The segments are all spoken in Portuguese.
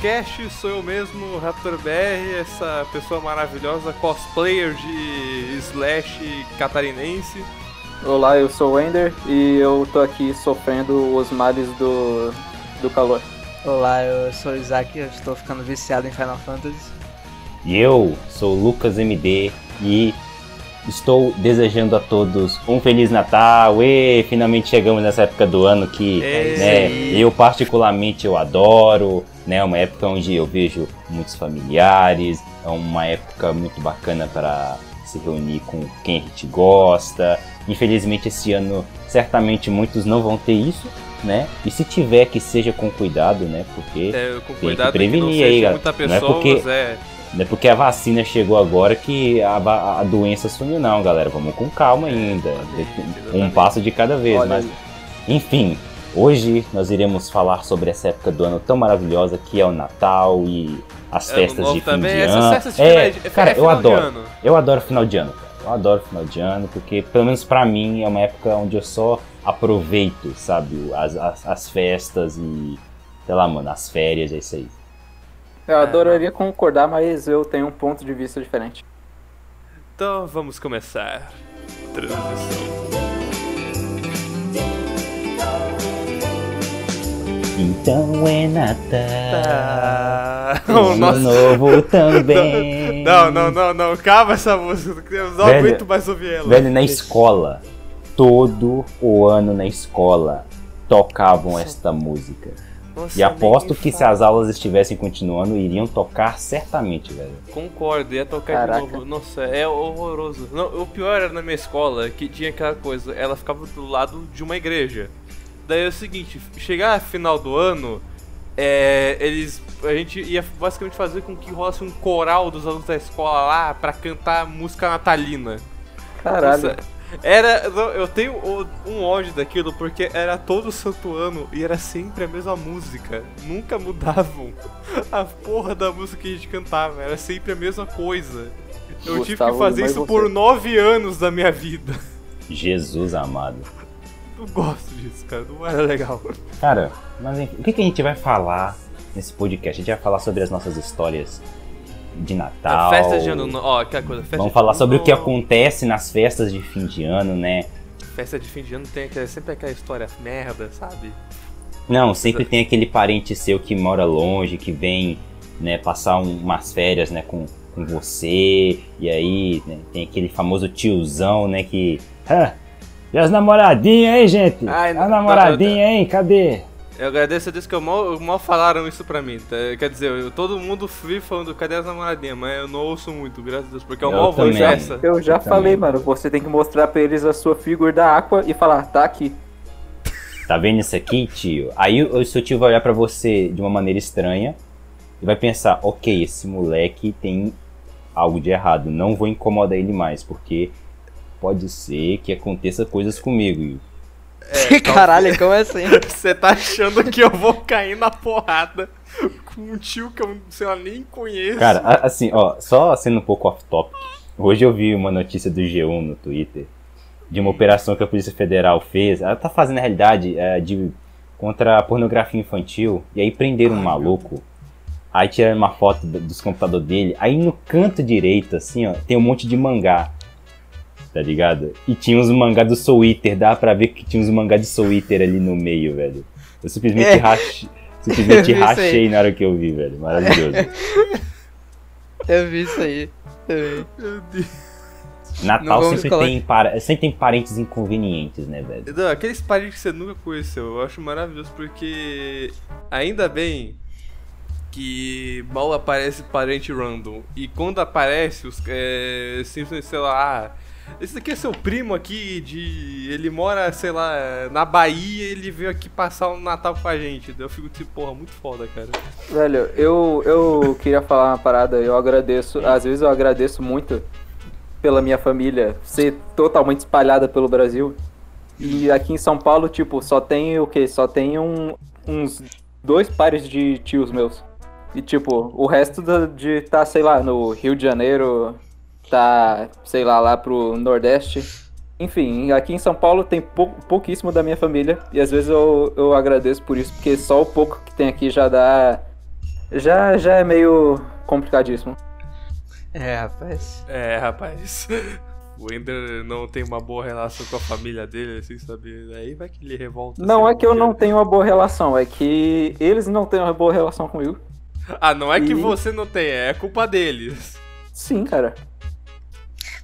a mais um do Cast, sou eu mesmo, Raptor BR, essa pessoa maravilhosa, cosplayer de Slash catarinense. Olá, eu sou o Ender e eu tô aqui sofrendo os males do, do calor. Olá, eu sou o Isaac, eu estou ficando viciado em Final Fantasy. E eu sou o Lucas MD e estou desejando a todos um Feliz Natal. E finalmente chegamos nessa época do ano que É né, eu particularmente eu adoro, né? Uma época onde eu vejo muitos familiares, é uma época muito bacana para se reunir com quem a gente gosta. Infelizmente esse ano certamente muitos não vão ter isso, né? E se tiver que seja com cuidado, né? Porque É, com que cuidado que, prevenir aí, galera. muita Não é porque- é. não é porque a vacina chegou agora que a, a doença sumiu, não, galera. Vamos com calma ainda. Um exatamente. passo de cada vez. Olha Mas, aí. enfim, hoje nós iremos falar sobre essa época do ano tão maravilhosa que é o Natal e as Ano festas de fim também, de essas ano. festas de é, final de- cara, é eu final de adoro. ano. Eu adoro final de ano, cara. Eu adoro final de ano porque, pelo menos pra mim, é uma época onde eu só aproveito, sabe, as, as, as festas e, sei lá, mano, as férias, é isso aí. Eu adoraria concordar, mas eu tenho um ponto de vista diferente. Então vamos começar. Transmissão. Então é Natal. Tá. Ano nossa. novo também. Não, não, não, não, calma essa música, eu não Velho, aguento mais ouvir ela. Velho, na escola, todo o ano na escola tocavam esta música. Nossa, E aposto que se fala. as aulas estivessem continuando, iriam tocar certamente, velho. Concordo, ia tocar Caraca. de novo. Nossa, é horroroso. Não, o pior era na minha escola que tinha aquela coisa, ela ficava do lado de uma igreja. Daí é o seguinte, chegar a final do ano, é, eles. A gente ia basicamente fazer com que rolasse um coral dos alunos da escola lá pra cantar música natalina. Caralho. Nossa, era. Eu tenho um ódio daquilo porque era todo santo ano e era sempre a mesma música. Nunca mudavam a porra da música que a gente cantava. Era sempre a mesma coisa. Eu tive que fazer isso você- por nove anos da minha vida. Jesus amado. Não gosto disso, cara. Não era legal. Cara, mas enfim, o que, que a gente vai falar nesse podcast? A gente vai falar sobre as nossas histórias de Natal. Festa de ano novo. Ó, aquela coisa. Festa Vamos de falar sobre o que acontece nas festas de fim de ano, né? Festa de fim de ano tem aquela- sempre aquela história merda, sabe? Não, sempre tem aquele parente seu que mora longe, que vem, né, passar um- umas férias, né, com, com você, e aí né, tem aquele famoso tiozão, né, que... Ah, e as namoradinhas, hein, gente? Ai, as namoradinhas, hein? Cadê? Eu agradeço a Deus que eu mal, mal falaram isso pra mim. tá? Quer dizer, eu, todo mundo free falando cadê as namoradinhas, mas eu não ouço muito, graças a Deus, porque eu, Eu mal também. festa. Eu já Eu falei, também. mano, você tem que mostrar pra eles a sua figura da Aqua e falar, tá aqui. Tá vendo isso aqui, tio? Aí o seu tio vai olhar pra você de uma maneira estranha e vai pensar, ok, esse moleque tem algo de errado, não vou incomodar ele mais, porque pode ser que aconteça coisas comigo. E Caralho, como assim? Você tá achando que eu vou cair na porrada com um tio que eu, sei lá, nem conheço. Cara, assim, ó, só sendo um pouco off-topic, hoje eu vi uma notícia do G1 no Twitter de uma operação que a Polícia Federal fez. Ela tá fazendo, na realidade, é, de, contra a pornografia infantil, e aí prenderam um maluco. Aí tiraram uma foto do- dos computadores dele, aí no canto direito, assim, ó, tem um monte de mangá. Tá ligado? E tinha uns mangá do Soul Eater, dá pra ver que tinha uns mangá de Soul Eater ali no meio, velho. Eu simplesmente É. rachei. Simplesmente rachei na hora que eu vi, velho. Maravilhoso. Eu vi isso aí. Eu vi. Meu Deus. Natal sempre colocar- tem, para... sempre tem parentes inconvenientes, né, velho? Não, aqueles parentes que você nunca conheceu, eu acho maravilhoso porque ainda bem que mal aparece parente random. E quando aparece, os é, simplesmente, sei lá, ah, esse daqui é seu primo aqui de. Ele mora, sei lá, na Bahia ele veio aqui passar o Natal com a gente. Eu fico tipo, porra, muito foda, cara. Velho, eu, eu queria falar uma parada, eu agradeço, às vezes eu agradeço muito pela minha família ser totalmente espalhada pelo Brasil. E aqui em São Paulo, tipo, só tem o quê? Só tem um- uns dois pares de tios meus. E tipo, o resto de tá, sei lá, no Rio de Janeiro, tá, sei lá, lá pro Nordeste. Enfim, aqui em São Paulo tem pou- pouquíssimo da minha família. E às vezes eu, eu agradeço por isso, porque só o pouco que tem aqui já dá Já, já é meio complicadíssimo. É, rapaz. É, rapaz. O Ender não tem uma boa relação com a família dele, assim, sabe? Aí vai que ele revolta. Não assim, é que eu não tenho uma boa relação, é que eles não têm uma boa relação comigo. Ah, não é que E- você não tem, é culpa deles. Sim, cara.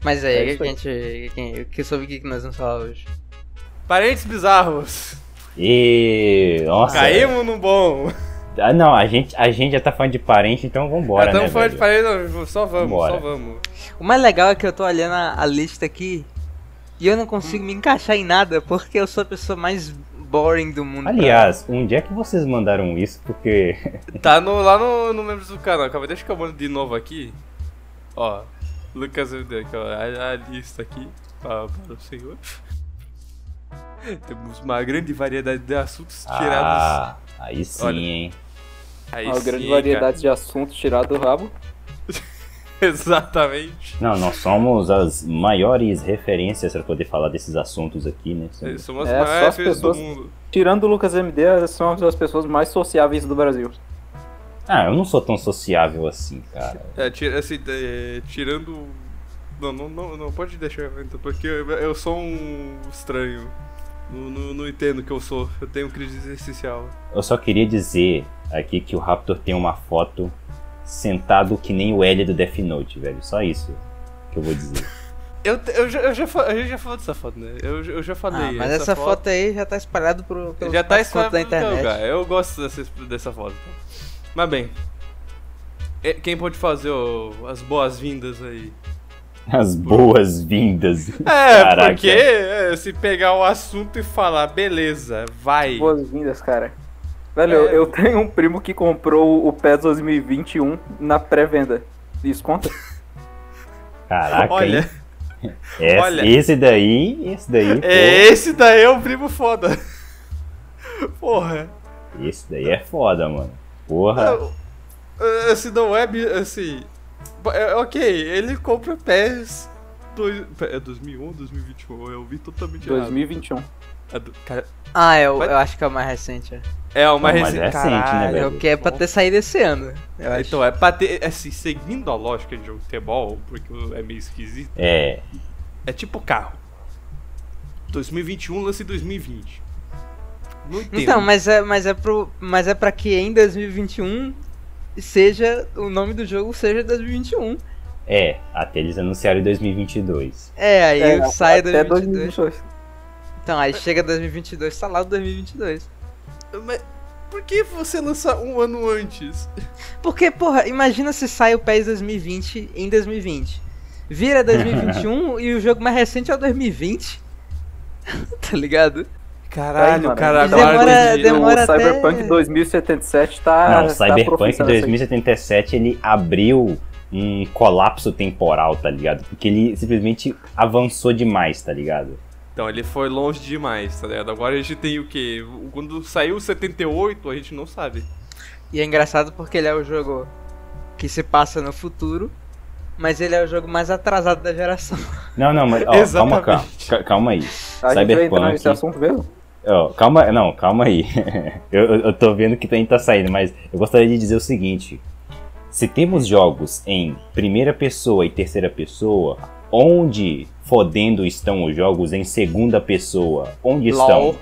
Mas aí, É que isso a gente. Que, que, sobre o que que nós vamos falar hoje? Parentes bizarros. E. Nossa. Caímos no bom. Ah, não, a gente, a gente já tá falando de parente, então vambora, Já né? estamos falando de não, só vamos, Vambora. só vamos. O mais legal é que eu tô olhando a, a lista aqui e eu não consigo me encaixar em nada porque eu sou a pessoa mais boring do mundo. Aliás, onde é que vocês mandaram isso? Porque. Tá no, lá no, no membros do canal, calma, deixa que eu mando de novo aqui. Ó, Lucas MD, aqui, ó, a, a lista aqui para, para o senhor. Temos uma grande variedade de assuntos tirados. Ah, aí sim, Olha. hein? Aí Uma sim, grande cara. variedade de assuntos tirados do rabo. Exatamente. Não, nós somos as maiores referências para poder falar desses assuntos aqui, né? São as É, só maiores as vezes do pessoas- mundo. Tirando o Lucas MD, são as pessoas mais sociáveis do Brasil. Ah, eu não sou tão sociável assim, cara. É, tira, assim, é, tirando. Não, não, não, não pode deixar, então, porque eu, eu sou um estranho. Não, não, não entendo o que eu sou. Eu tenho crise existencial. Eu só queria dizer aqui que o Raptor tem uma foto sentado que nem o L do Death Note, velho. Só isso que eu vou dizer. Eu, eu, já, eu já a gente já falou dessa foto, né? Eu, eu já falei. Ah, mas essa, foto... aí já tá espalhada pelos já tá da espalhada qualquer internet. lugar. Eu gosto dessa, dessa foto. Mas bem. e- Quem pode fazer as boas-vindas aí? As boas-vindas. É, Caraca. porque é, se pegar o assunto e falar, beleza, vai. Boas-vindas, cara. Velho, É. eu, tenho um primo que comprou o PES 2021 na pré-venda. Isso conta? Caraca, Olha, hein? Esse, olha. esse daí, esse daí, é, esse daí é o primo foda. Porra. esse daí é foda, mano. Porra. É, Assim, não é, bi- assim... é, ok, ele compra PES... Dois, é 2001 2021? Eu vi totalmente errado. 2021. É do- cara, Ah, eu, eu acho que é o mais recente. é. É uma Não, mas recente. é recente, né, Caralho. velho? É o que é pra ter saído esse ano. Eu acho. Então, é pra ter. Assim, seguindo a lógica de jogo de futebol, porque é meio esquisito, É, é tipo carro. 2021 lance 2020. Não entendo. Então, mas é, mas é pro, mas é para que em 2021 seja o nome do jogo seja 2021. é, até eles anunciaram em 2022. É, aí É, sai até 2022. 2022. Então, aí chega 2022, tá lá o 2022. Mas por que você lança um ano antes? Porque, porra, imagina se sai o PES 2020 em 2020. Vira 2021 e o jogo mais recente é o 2020. tá ligado? Caralho, mano, cara, demora- demora- o até- Cyberpunk 2077 tá. Não, tá Cyberpunk aí. 2077 ele abriu um colapso temporal, tá ligado? Porque ele simplesmente avançou demais, tá ligado? Então, ele foi longe demais, tá ligado? Agora a gente tem o quê? Quando saiu o 78, a gente não sabe. E é engraçado porque ele é o jogo que se passa no futuro, mas ele é o jogo mais atrasado da geração. Não, não, mas ó, calma, calma, calma aí. A gente vai entrar Cyberpunk. nesse assunto mesmo? Ó, calma, não, calma aí. eu, eu- tô vendo que ainda tá saindo, mas eu gostaria de dizer o seguinte: se temos jogos em primeira pessoa e terceira pessoa, onde fodendo estão os jogos em segunda pessoa? Onde estão? LOL.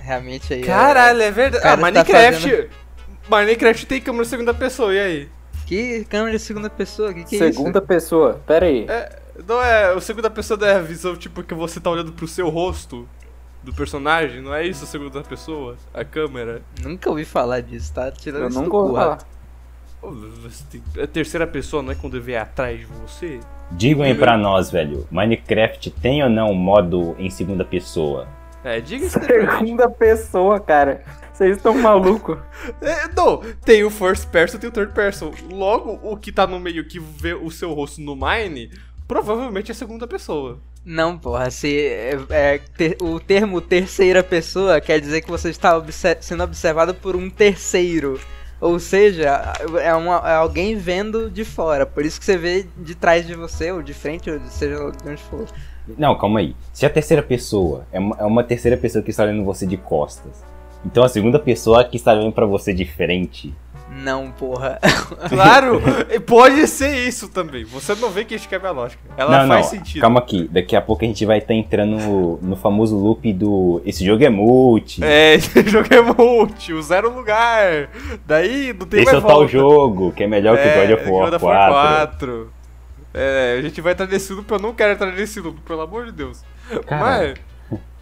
Realmente aí. é- Caralho, é verdade. cara Ah, tá Minecraft. Minecraft tem câmera segunda pessoa, e aí? Que câmera de segunda pessoa? Que que é Segunda pessoa. Pera aí. É, não é. O segunda pessoa não é a visão, tipo, que você tá olhando pro seu rosto do personagem, não é isso a segunda pessoa? A câmera. Nunca ouvi falar disso, tá? Tirando Eu isso nunca do ouvi falar. A terceira pessoa não é quando vem atrás de você? Digam aí pra nós, velho: Minecraft tem ou não modo em segunda pessoa? É, diga isso. Segunda pessoa, cara. Vocês estão malucos. É, não, tem o first person, tem o third person. Logo, o que tá no meio que vê o seu rosto no Mine, provavelmente é segunda pessoa. Não, porra, se é, é, ter- o termo terceira pessoa quer dizer que você está obse- sendo observado por um terceiro. Ou seja, é, uma- é alguém vendo de fora. Por isso que você vê de trás de você, ou de frente, ou de- seja de onde for. Não, calma aí. Se a terceira pessoa é uma, é uma terceira pessoa que está olhando você de costas, então a segunda pessoa que está olhando pra você de frente, Não, porra. Claro, pode ser isso também. Você não vê que a gente quebra a lógica. Ela não, faz não, sentido. calma aqui. Daqui a pouco a gente vai estar entrando no, no famoso loop do. Esse jogo é multi. É, esse jogo é multi, o zero lugar. Daí não tem Esse é mais o tal jogo, que é melhor que É, God of War God of 4. 4. É, a gente vai entrar nesse loop, eu não quero entrar nesse loop, pelo amor de Deus. Cara, Mas,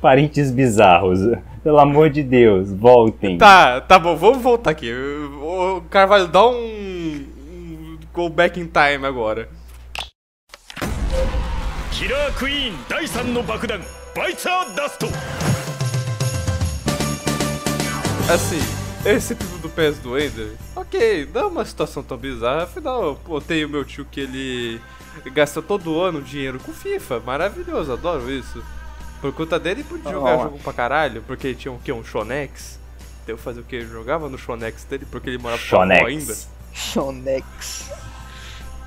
parentes bizarros. Pelo amor de Deus, voltem. Tá, tá bom, vamos voltar aqui. O Carvalho, dá um. go back in time agora. Killer Queen 第3の爆弾バイツァーダスト Assim, esse tipo do PS do Ender, ok, não é uma situação tão bizarra, afinal, pô, tem o meu tio que ele gasta todo ano dinheiro com FIFA, maravilhoso, adoro isso. Por conta dele, podia jogar Oh. jogo pra caralho, porque tinha o quê? Um Shonex? Eu fazia o quê? Eu jogava no Shonex dele porque ele morava com a avó ainda. Shonex. Shonex.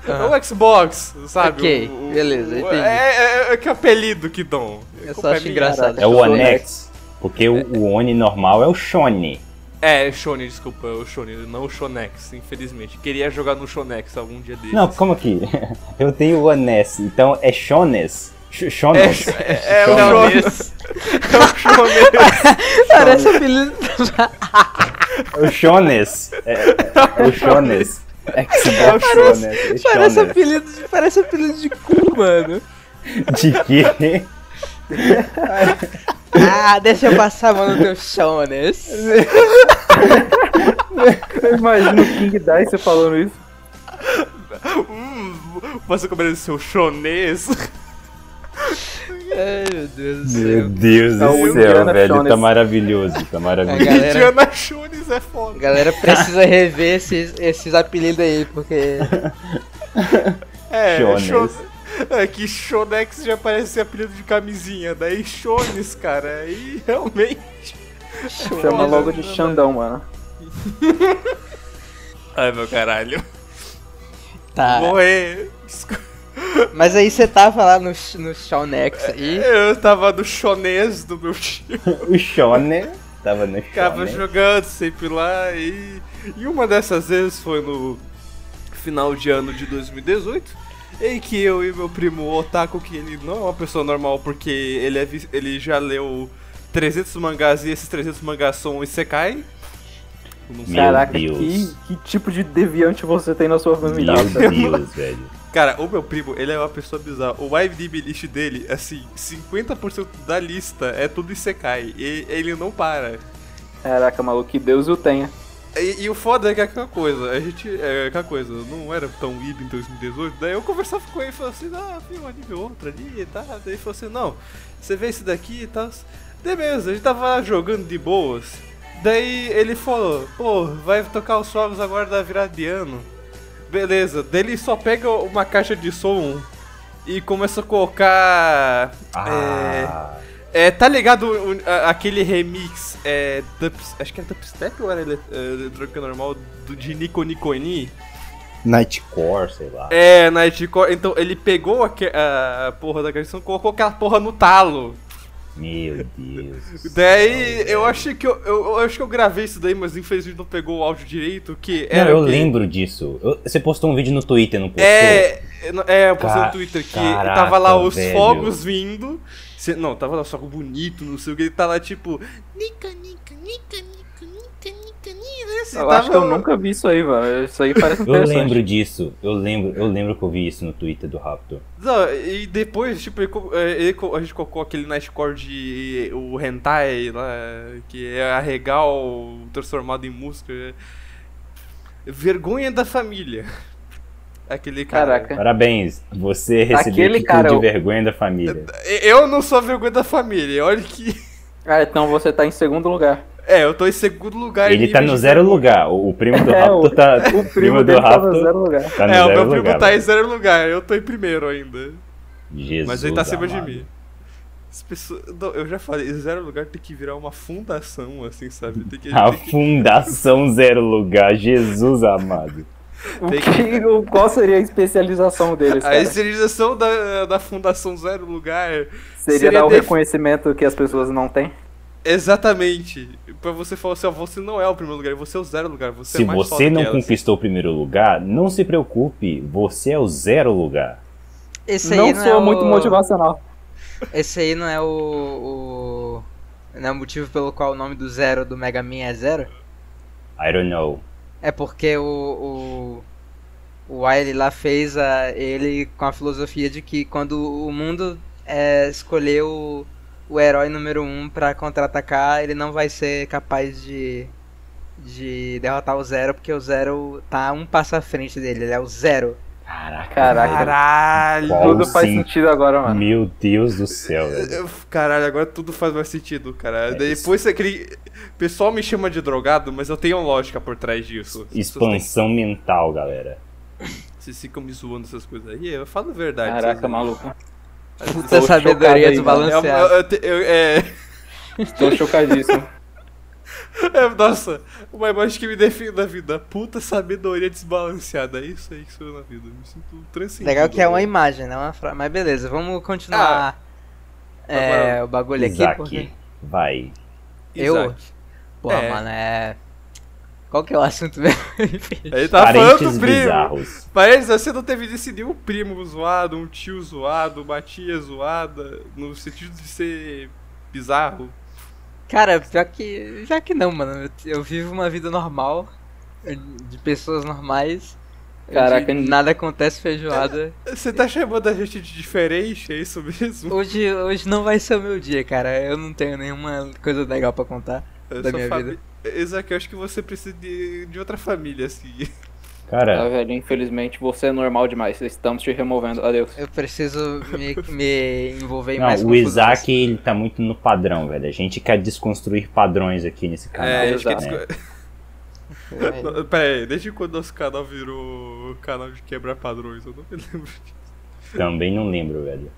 O Xbox, sabe? Ok, O- o- beleza, o- entendi. É, é, é que apelido que dão. Eu só acho engraçado. É o Shonex. Onex. Porque o, o Oni normal é o Shone. É, Shone, desculpa, o Shone, não o Shonex, infelizmente. Queria jogar no Shonex algum dia desses. Não, como aqui? Eu tenho o Ones, então é Shones. Sh- É, é, é o. Shones. É o Shones. Parece apelido. O Shones. É, é o Shones. Xbox Shones. É Parece apelido, de, parece apelido de cu, mano. De quê? Ah, deixa eu passar a mão no teu Shones. Eu imagino o King Dice falando isso. Hum, você comeria seu chonês? Ai, meu Deus do Meu céu. Deus É o do céu, Indiana velho. Jones. Tá maravilhoso. Tá A maravilhoso. galera, Indiana Jones é foda. a galera precisa rever esses, esses apelidos aí, porque. É. Shon- É que Shonex já parece ser apelido de camisinha, daí Shones, cara, aí realmente. Chama logo de Xandão, mano. Ai meu caralho. Tá. Morrer. Desculpa. Mas aí você tava lá no, no Shonex aí. Eu tava no Shonês do meu tio. O Shone tava no Ficava Shone. jogando sempre lá e. E uma dessas vezes foi no final de ano de 2018. Em que eu e meu primo Otaku, que ele não é uma pessoa normal porque ele, é, ele já leu 300 mangás e esses 300 mangás são Isekai. Caraca, Deus. que, que tipo de deviante você tem na sua família? Meu Deus, velho. Cara, o meu primo, ele é uma pessoa bizarra. O IMDb list dele, assim, 50% da lista é tudo Isekai. E ele não para. Caraca, maluco, que Deus o tenha. E, e o foda é que é aquela coisa, a gente. É aquela coisa, não era tão ib em 2018, daí eu conversava com ele e falava assim, ah, vi um anime ou outro ali e tal. Daí ele falou assim, não, você vê esse daqui e tal. Daí beleza, a gente tava jogando de boas. Daí ele falou, pô, vai tocar os fogos agora da virada de ano. Beleza, daí ele só pega uma caixa de som e começa a colocar. É, Ah, é, tá ligado aquele remix, é, dups- acho que era dubstep ou era é, eletrônica normal, do, de Nico Niconi? Nightcore, sei lá. É, Nightcore, então ele pegou a, a porra da canção e colocou aquela porra no talo. Meu Deus. Daí eu achei que eu, eu, eu acho que eu gravei isso daí, mas infelizmente não pegou o áudio direito, que Não, era eu o quê? lembro disso. Eu- você postou um vídeo no Twitter, não postou? É, é, eu postei no Twitter que caraca, tava lá os velho. fogos vindo. não, tava lá só com bonito, não sei o que, ele tá lá tipo. Nica, nica, nica, Eu tava- acho que eu nunca vi isso aí, mano. Isso aí parece Eu lembro disso. Eu lembro, eu lembro que eu vi isso no Twitter do Raptor. Não, e depois, tipo, ele é, ele a gente colocou aquele Nightcore de o Hentai lá, que é a Regal transformado em música. Vergonha da família. Aquele cara. Caraca. Parabéns, você recebeu Aquele título cara, de eu- vergonha da família. Eu não sou vergonha da família, olha que. Ah, então você tá em segundo lugar. É, eu tô em segundo lugar. em Ele tá no de zero lugar. O, primo do É, Raptor tá. O primo do dele tá no Raptor zero lugar. tá no É, o meu primo lugar. tá em zero lugar, eu tô em primeiro ainda. Jesus Mas ele tá acima de amado. mim. As pessoas, não, eu já falei, zero lugar tem que virar uma fundação, assim, sabe? Tem que, A tem que- Fundação Zero Lugar, Jesus amado. O que, o- qual seria a especialização deles, A cara? esterilização da, da Fundação Zero Lugar Seria seria dar o def- reconhecimento que as pessoas não têm? Exatamente. Pra você falar assim, ó, você não é o primeiro lugar, você é o zero lugar. Você Se é mais você não que elas. conquistou o primeiro lugar, não se preocupe, você é o zero lugar. Esse aí Não não, sou é muito o... motivacional. Esse aí não é o, o. Não é o motivo pelo qual o nome do Zero do Mega Man é Zero? I don't know. É porque o. O, o Wily lá fez a, ele com a filosofia de que quando o mundo é, escolher o, herói número um pra contra-atacar, ele não vai ser capaz de. De derrotar o Zero, porque o Zero tá um passo à frente dele, ele é o Zero. Caraca. Caralho! Qual Tudo faz sim. sentido agora, mano. Meu Deus do céu, velho. Caralho, agora tudo faz mais sentido, cara. É Depois aquele. O pessoal me chama de drogado, mas eu tenho lógica por trás disso. Expansão mental, galera. Vocês ficam me zoando essas coisas aí. Eu falo a verdade. Caraca, maluco. Puta sabedoria. É, desbalanceada. eu- eu te- eu- é, Estou chocadíssimo. é, nossa, uma imagem que me define na vida. Puta sabedoria desbalanceada. É isso aí que sou eu na vida. Eu me sinto transcendido. Legal que é uma né? imagem, né? Uma fra... Mas beleza, vamos continuar é, agora- o bagulho aqui, Isaac, porque... vai. Eu? Isaac. Porra, É. mano, é... Qual que é o assunto mesmo? Ele tá falando Parentes do primo. bizarros. Parece que você não teve desse nenhum primo zoado, um tio zoado, uma tia zoada, no sentido de ser bizarro. Cara, pior que... Já que não, mano. Eu, eu vivo uma vida normal, de pessoas normais. Caraca, nada acontece feijoada. Você tá chamando a gente de diferente, é isso mesmo? Hoje, hoje não vai ser o meu dia, cara. Eu não tenho nenhuma coisa legal pra contar. Eu da minha fami- vida. Isaac, eu acho que você precisa de, de outra família, assim. Ah, Cara, velho, infelizmente você é normal demais. Estamos te removendo. Adeus. Eu preciso me, me envolver em não, mais o confusões. Isaac ele tá muito no padrão, velho. A gente quer desconstruir padrões aqui nesse canal. É, acho que exato. né? É. Pera aí, desde quando nosso canal virou canal de quebrar padrões? Eu não me lembro disso. Também não lembro, velho.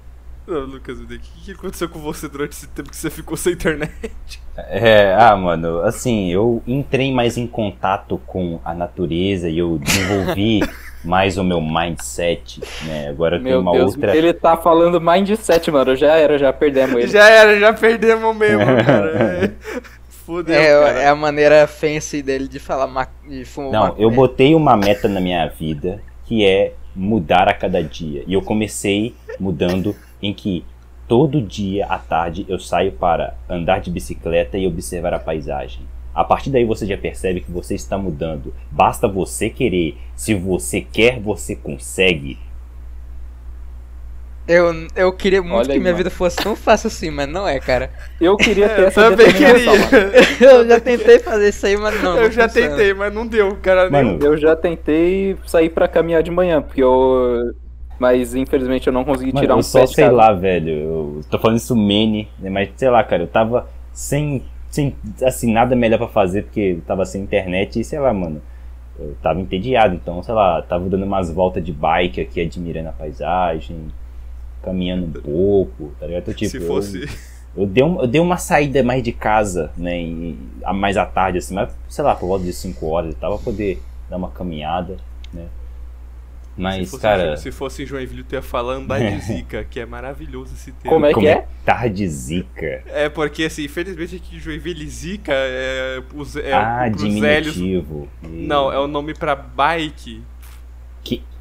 Não, Lucas, o que, que aconteceu com você durante esse tempo que você ficou sem internet? É, ah, mano, assim, eu entrei mais em contato com a natureza e eu desenvolvi mais o meu mindset, né? Agora tem Meu uma Deus, outra. ele tá falando mindset, mano. Já era, já perdemos ele. Já era, já perdemos mesmo, cara. É. Fudeu, É, cara. é a maneira fancy dele de falar ma... de fumar Não, eu botei uma meta na minha vida que é mudar a cada dia. E eu comecei mudando em que todo dia à tarde eu saio para andar de bicicleta e observar a paisagem. A partir daí você já percebe que você está mudando. Basta você querer. Se você quer, você consegue. Eu, eu queria muito Olha que aí, minha mano. vida fosse tão fácil assim, mas não é, cara. Eu queria ter Eu essa também mano. queria. Eu já tentei fazer isso aí, mas não. eu não já funciona. tentei, mas não deu, cara. Mano. Eu já tentei sair pra caminhar de manhã, porque eu. Mas infelizmente eu não consegui Mano, tirar eu um só de sei casa. lá, velho. Eu tô falando isso mene, né? Mas sei lá, cara, eu tava sem, sem assim, nada melhor pra fazer, porque eu tava sem internet e sei lá, mano. Eu tava entediado, então, sei lá, tava dando umas voltas de bike aqui, admirando a paisagem, caminhando um pouco, tá ligado? Então, tipo, Se eu- fosse. eu, dei um, eu dei uma saída mais de casa, né? E, a- mais à tarde, assim, mas sei lá, por volta de 5 horas e tal, pra poder dar uma caminhada, né? Mas, se fosse, cara. se fosse em Joinville, tu ia falar andar de zica, que é maravilhoso esse termo. Como é que é? Comentar de zica. É, porque assim, infelizmente aqui em Joinville, zica é, os, é ah, diminutivo. E- Não, é o nome pra bike.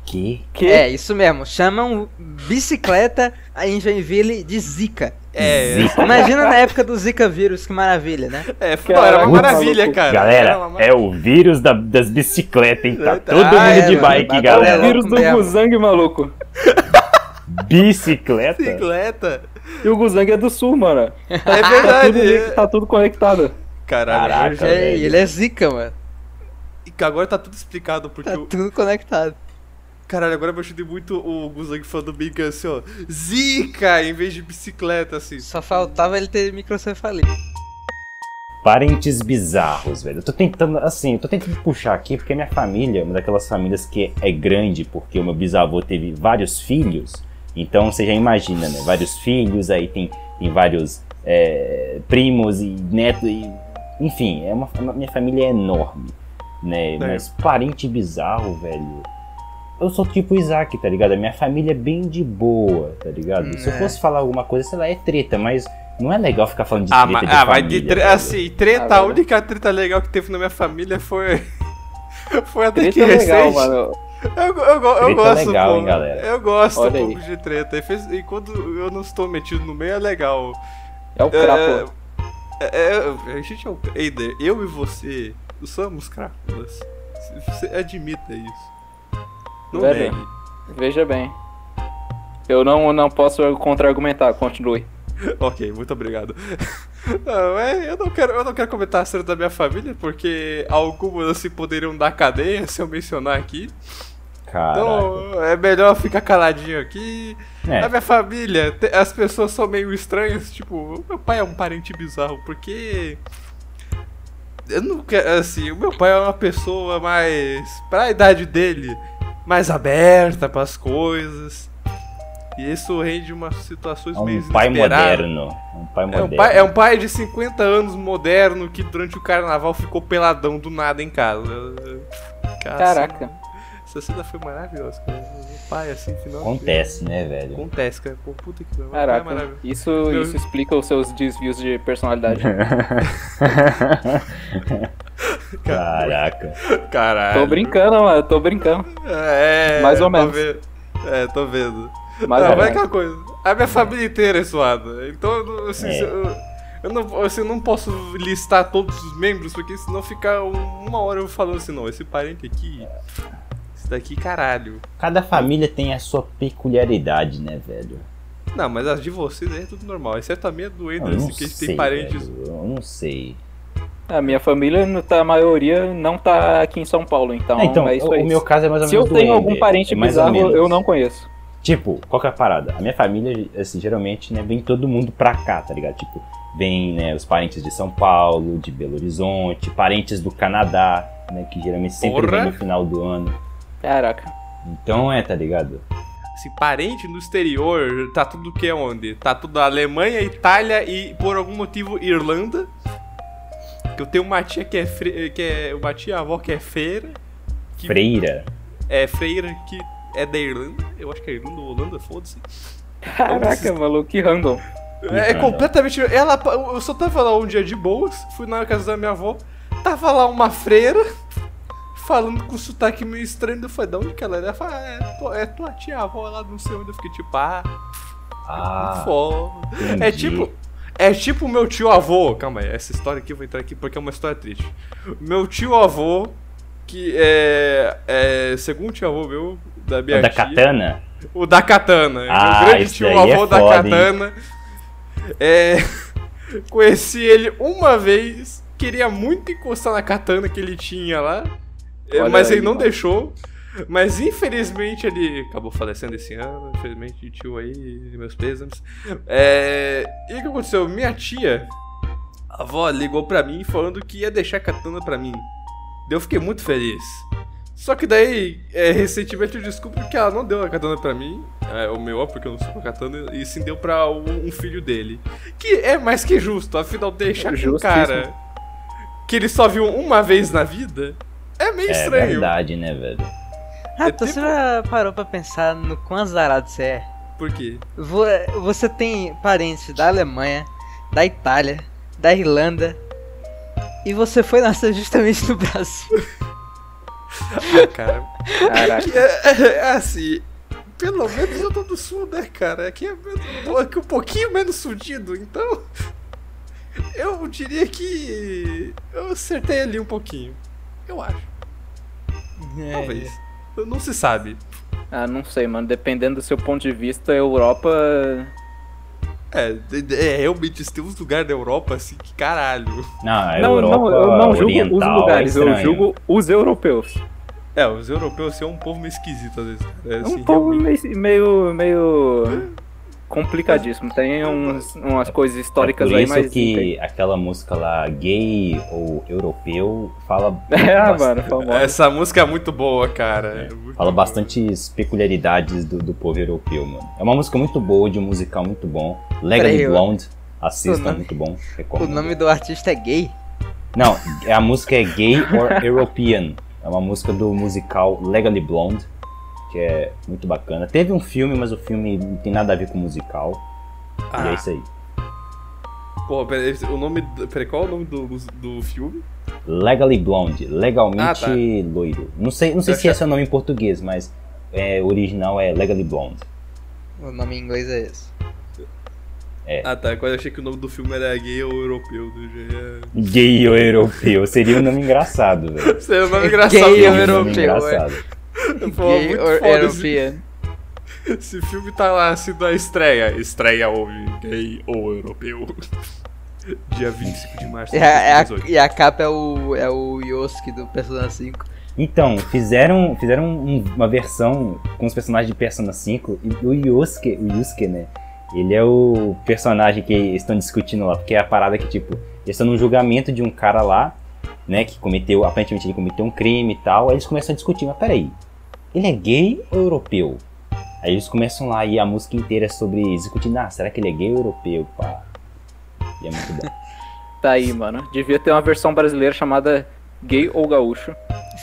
Que? Que? É, isso mesmo. Chamam bicicleta em Joinville de Zika. É, Zica. Imagina na época do Zika vírus, que maravilha, né? é, era uma maravilha, maluco. cara. Era Galera, é o vírus da- das bicicletas, hein? Tá Ah, todo mundo é, de mano, bike, bagulho É galera. o vírus do mesmo. Guzang, maluco. Bicicleta? Bicicleta. E o Guzang é do sul, mano. É Tá tudo, verdade. tá tudo conectado. Caralho, Caraca, É, velho. ele é Zika, mano. E agora tá tudo explicado, porque Tá o. tudo conectado. Caralho, agora eu achei muito o Guzang falando bem que assim, ó. Zica em vez de bicicleta, assim. Só faltava ele ter microcefalia. Parentes bizarros, velho. Eu tô tentando, assim, eu tô tentando puxar aqui porque a minha família é uma daquelas famílias que é grande porque o meu bisavô teve vários filhos. Então você já imagina, né? Vários filhos, aí tem, tem vários é, primos e netos, e, enfim, é uma, a minha família é enorme, né? Mas parente bizarro, velho. Eu sou tipo Isaac, tá ligado? A minha família é bem de boa, tá ligado? Se eu É. fosse falar alguma coisa, sei lá, é treta, mas Não é legal ficar falando de Ah, treta mas, de ah, mas família. de tre- assim, treta, Ah, a única treta legal que teve na minha família foi. foi até que Treta é legal, recente. mano. Eu, eu, eu, eu gosto, legal, pô. hein, galera? Eu gosto Olha um aí. pouco de treta. E, fez- e quando eu não estou metido no meio é legal. É o crapo. É, é, a gente é o. Eider, eu e você somos crápulas. Você admita isso. Velho. negue. Veja bem. Eu não, não posso contra-argumentar, continue. Ok, muito obrigado. Não, é, eu, não quero, eu não quero comentar a cena da minha família, porque algumas assim poderiam dar cadeia se eu mencionar aqui. Caraca. Então é melhor ficar caladinho aqui. É. A minha família, as pessoas são meio estranhas, tipo, meu pai é um parente bizarro, porque. Eu não quero, assim, o meu pai é uma pessoa mais. pra idade dele, mais aberta pras coisas. E isso rende umas situações É meio um pai inesperadas. moderno. Um pai É moderno. um, pai, é um pai de 50 anos moderno que durante o carnaval ficou peladão do nada em casa. Cara, Caraca. Essa cena foi maravilhosa, cara. O pai assim, final. Acontece, né, velho? Acontece, cara. Pô, puta que pariu. É Caraca, maravilhoso. isso, Meu- isso explica os seus desvios de personalidade. Caraca. Caralho. tô brincando, mano, tô brincando. É, Mais ou tô menos. vendo. É, tô vendo. Mais não, ou mas é menos. aquela coisa. A minha família inteira é suada. Então, eu não- assim, É. eu, eu não, assim, eu não posso listar todos os membros, porque senão fica um- uma hora eu falando assim, não, esse parente aqui. Esse daqui, caralho. Cada família tem a sua peculiaridade, né, velho? Não, mas as de vocês aí é tudo normal. Exceto a minha doente, assim, que a gente sei, tem parentes. velho. Eu não sei. A minha família, tá- a maioria, não tá aqui em São Paulo, então, É, então, é isso o, aí. o meu caso é mais ou Se eu menos tenho algum parente é mais ou bizarro, menos. eu não conheço. Tipo, qual que é a parada? A minha família, assim, geralmente, né, vem todo mundo pra cá, tá ligado? Tipo, vem, né, os parentes de São Paulo, de Belo Horizonte, parentes do Canadá, né, que geralmente sempre Porra! vem no final do ano. Caraca. Então é, tá ligado? Assim, parente no exterior, tá tudo que é onde? Tá tudo Alemanha, Itália e, por algum motivo, Irlanda. Que eu tenho uma tia que é, fre... que é uma tia avó que é feira. Que Freira. É freira que é da Irlanda. Eu acho que é Irlanda ou Holanda, foda-se. Caraca, maluco, que random. É Irlanda. completamente. Ela, eu só tava lá um dia de boas, fui na casa da minha avó, tava lá uma freira falando com sotaque meio estranho. Eu falei, da onde que ela é? Ela falou, ah, é, tua- é tua tia avó lá, não sei onde. Eu fiquei tipo, ah, Ah, foda. É tipo. É tipo meu tio avô. Calma aí, essa história aqui eu vou entrar aqui porque é uma história triste. Meu tio avô, que é. é segundo tio avô meu, da minha O da tia, katana? O da katana. Ah, meu grande tio daí é avô da foda, katana. É. Conheci ele uma vez. Queria muito encostar na katana que ele tinha lá. é, Olha mas aí, ele não mano. deixou. Mas infelizmente ele acabou falecendo esse ano. Infelizmente, tio aí, meus pêsames. É, e o que aconteceu? Minha tia, a avó, ligou pra mim falando que ia deixar a katana pra mim. Eu fiquei muito feliz. Só que daí, é, recentemente eu descubro que ela não deu a katana pra mim, é, o meu, porque eu não sou com a katana, e sim deu pra um, um filho dele. Que é mais que justo, afinal, deixar um Justíssimo. cara que ele só viu uma vez na vida é meio É estranho. verdade, né, velho? Ah, É então tipo- você já parou pra pensar no quão azarado você é? Por quê? Vo- Você tem parentes da Alemanha, da Itália, da Irlanda. E você foi nascer justamente no Brasil. Ah, cara. Caraca. Que é, é assim. Pelo menos eu tô do sul, né, cara? Aqui é, menos- aqui é um pouquinho menos fudido, então. Eu diria que. Eu acertei ali um pouquinho. Eu acho. É. Talvez. Não se sabe. Ah, não sei, mano. Dependendo do seu ponto de vista, a Europa. É, é realmente tem uns lugares da Europa assim que caralho. Não, Europa não, eu não julgo os lugares, é eu julgo os europeus. É, os europeus são um povo meio esquisito às vezes. É, É assim, um povo realmente. meio, meio, meio complicadíssimo. Tem uns, umas coisas históricas é por aí, isso mas. que aquela música lá, gay ou europeu, fala, É, ah, bast- mano, famosa. Essa música é muito boa, cara. É muito fala boa. bastantes peculiaridades do, do povo europeu, mano. É uma música muito boa, de um musical muito bom. Legally Blonde, assistam, o nome- muito bom. O recomendo. nome do artista é gay? Não, a música é Gay or European. É uma música do musical Legally Blonde, que é muito bacana. Teve um filme, mas o filme não tem nada a ver com o musical. E é Ah, isso aí. Porra, pera, esse- o nome. Peraí, qual é o nome do, do filme? Legally Blonde, legalmente Ah, tá. loiro. Não sei, não sei Eu se achava- esse é o nome em português, mas é, o original é Legally Blonde. O nome em inglês é esse. Ah tá, quando eu achei que o nome do filme era gay ou europeu. do já ia- Gay ou europeu, seria um nome engraçado, velho. Seria um nome engraçado. Gay ou europeu, é. Pô, Gay or foda European. esse filme tá lá sendo a estreia. Estreia hoje, gay ou europeu. Dia 25 de março E de a, é a- 2018. e a capa é o, é o Yosuke do Persona 5. Então, fizeram, fizeram um- uma versão com os personagens de Persona 5 e o Yusuke, o Yusuke, né? Ele é o personagem que eles estão discutindo lá, porque é a parada que, tipo, eles estão num julgamento de um cara lá, né, que cometeu, aparentemente ele cometeu um crime e tal, aí eles começam a discutir, mas peraí, ele é gay ou europeu? Aí eles começam lá e a música inteira é sobre discutindo, ah, será que ele é gay ou europeu, pá? E é muito bom. Tá aí, mano. Devia ter uma versão brasileira chamada Gay ou Gaúcho.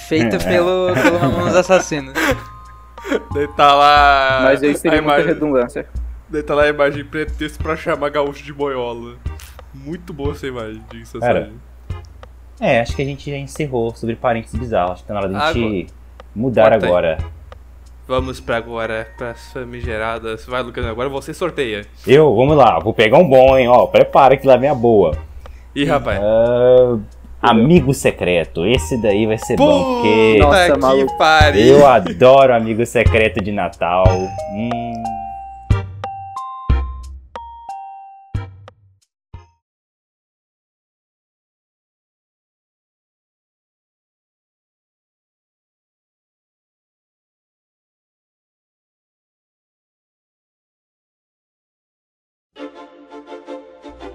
Feita É. pelo, pelo Mamonas Assassinos. Daí tá lá. Mas aí seria a muita imagem, redundância. daí tá lá a imagem em pretexto pra chamar gaúcho de boiola. Muito boa essa imagem, diga-se Cara, passagem. É, acho que a gente já encerrou sobre parentes bizarros, acho que tá na hora da gente Agora- mudar Corta aí. agora. Vamos pra agora, pras famigeradas. Vai, Lucas, agora você sorteia. Eu, vamos lá, vou pegar um bom, hein, ó, prepara que lá vem a boa. Ih, rapaz. Ah, amigo secreto, esse daí vai ser bom, porque Nossa, Puta maluco. que pariu. eu adoro amigo secreto de Natal. Hum,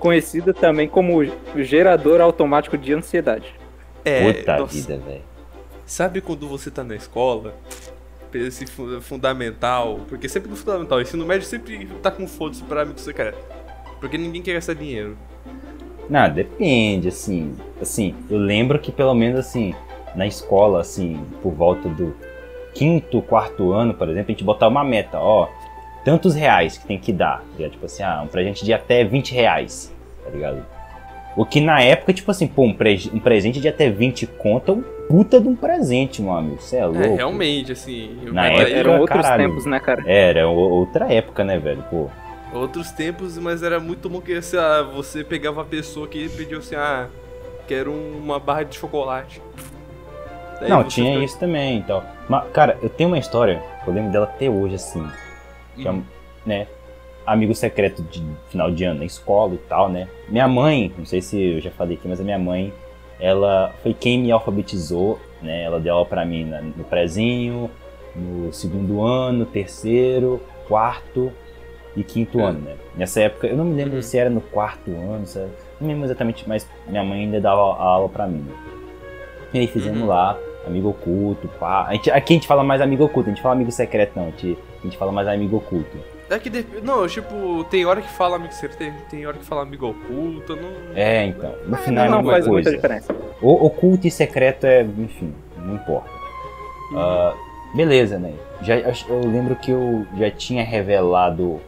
Conhecida também como gerador automático de ansiedade. É, puta nossa, vida, velho. Sabe quando você tá na escola? Esse fu- fundamental. Porque sempre no fundamental, ensino médio sempre tá com foda-se pra amigo secreto. Porque ninguém quer gastar dinheiro. Não, depende, assim. Assim, eu lembro que pelo menos assim, na escola, assim, por volta do quinto, quarto ano, por exemplo, a gente botava uma meta, ó, tantos reais que tem que dar. tá? Tipo assim, ah, um presente de até 20 reais, tá ligado? O que na época, tipo assim, pô, um, pre- um presente de até 20 conta é um puta de um presente, meu amigo. Você é louco. É, realmente, assim. Na época Eram outros caralho. tempos, né, cara? Era o- outra época, né, velho? Pô. Outros tempos, mas era muito bom que lá, você pegava a pessoa que pediu assim, ah, quero uma barra de chocolate. Daí Não, tinha fica- isso também e tal. Mas, cara, eu tenho uma história, eu lembro dela até hoje, assim. Que é, Hum. né, amigo secreto de final de ano na escola e tal, né? Minha mãe, não sei se eu já falei aqui, mas a minha mãe, ela foi quem me alfabetizou, né? Ela deu aula pra mim na- no prezinho, no segundo ano, terceiro, quarto e quinto É. ano, né? Nessa época, eu não me lembro Uhum. se era no quarto ano, se era, não me lembro exatamente, mas minha mãe ainda dava a aula pra mim, né? E aí fizemos Uhum. lá, amigo oculto, pá. A gente, aqui a gente fala mais amigo oculto, a gente fala amigo secreto não, a gente, a gente fala mais amigo oculto. É que Não, tipo, tem hora que fala amigo secreto, tem, tem hora que fala amigo oculto, não. É, então, no É, final é a Não mesma faz coisa. muita diferença. O oculto e secreto é, enfim, não importa. Uhum. Ah, beleza, né? Já, eu, lembro que eu já tinha revelado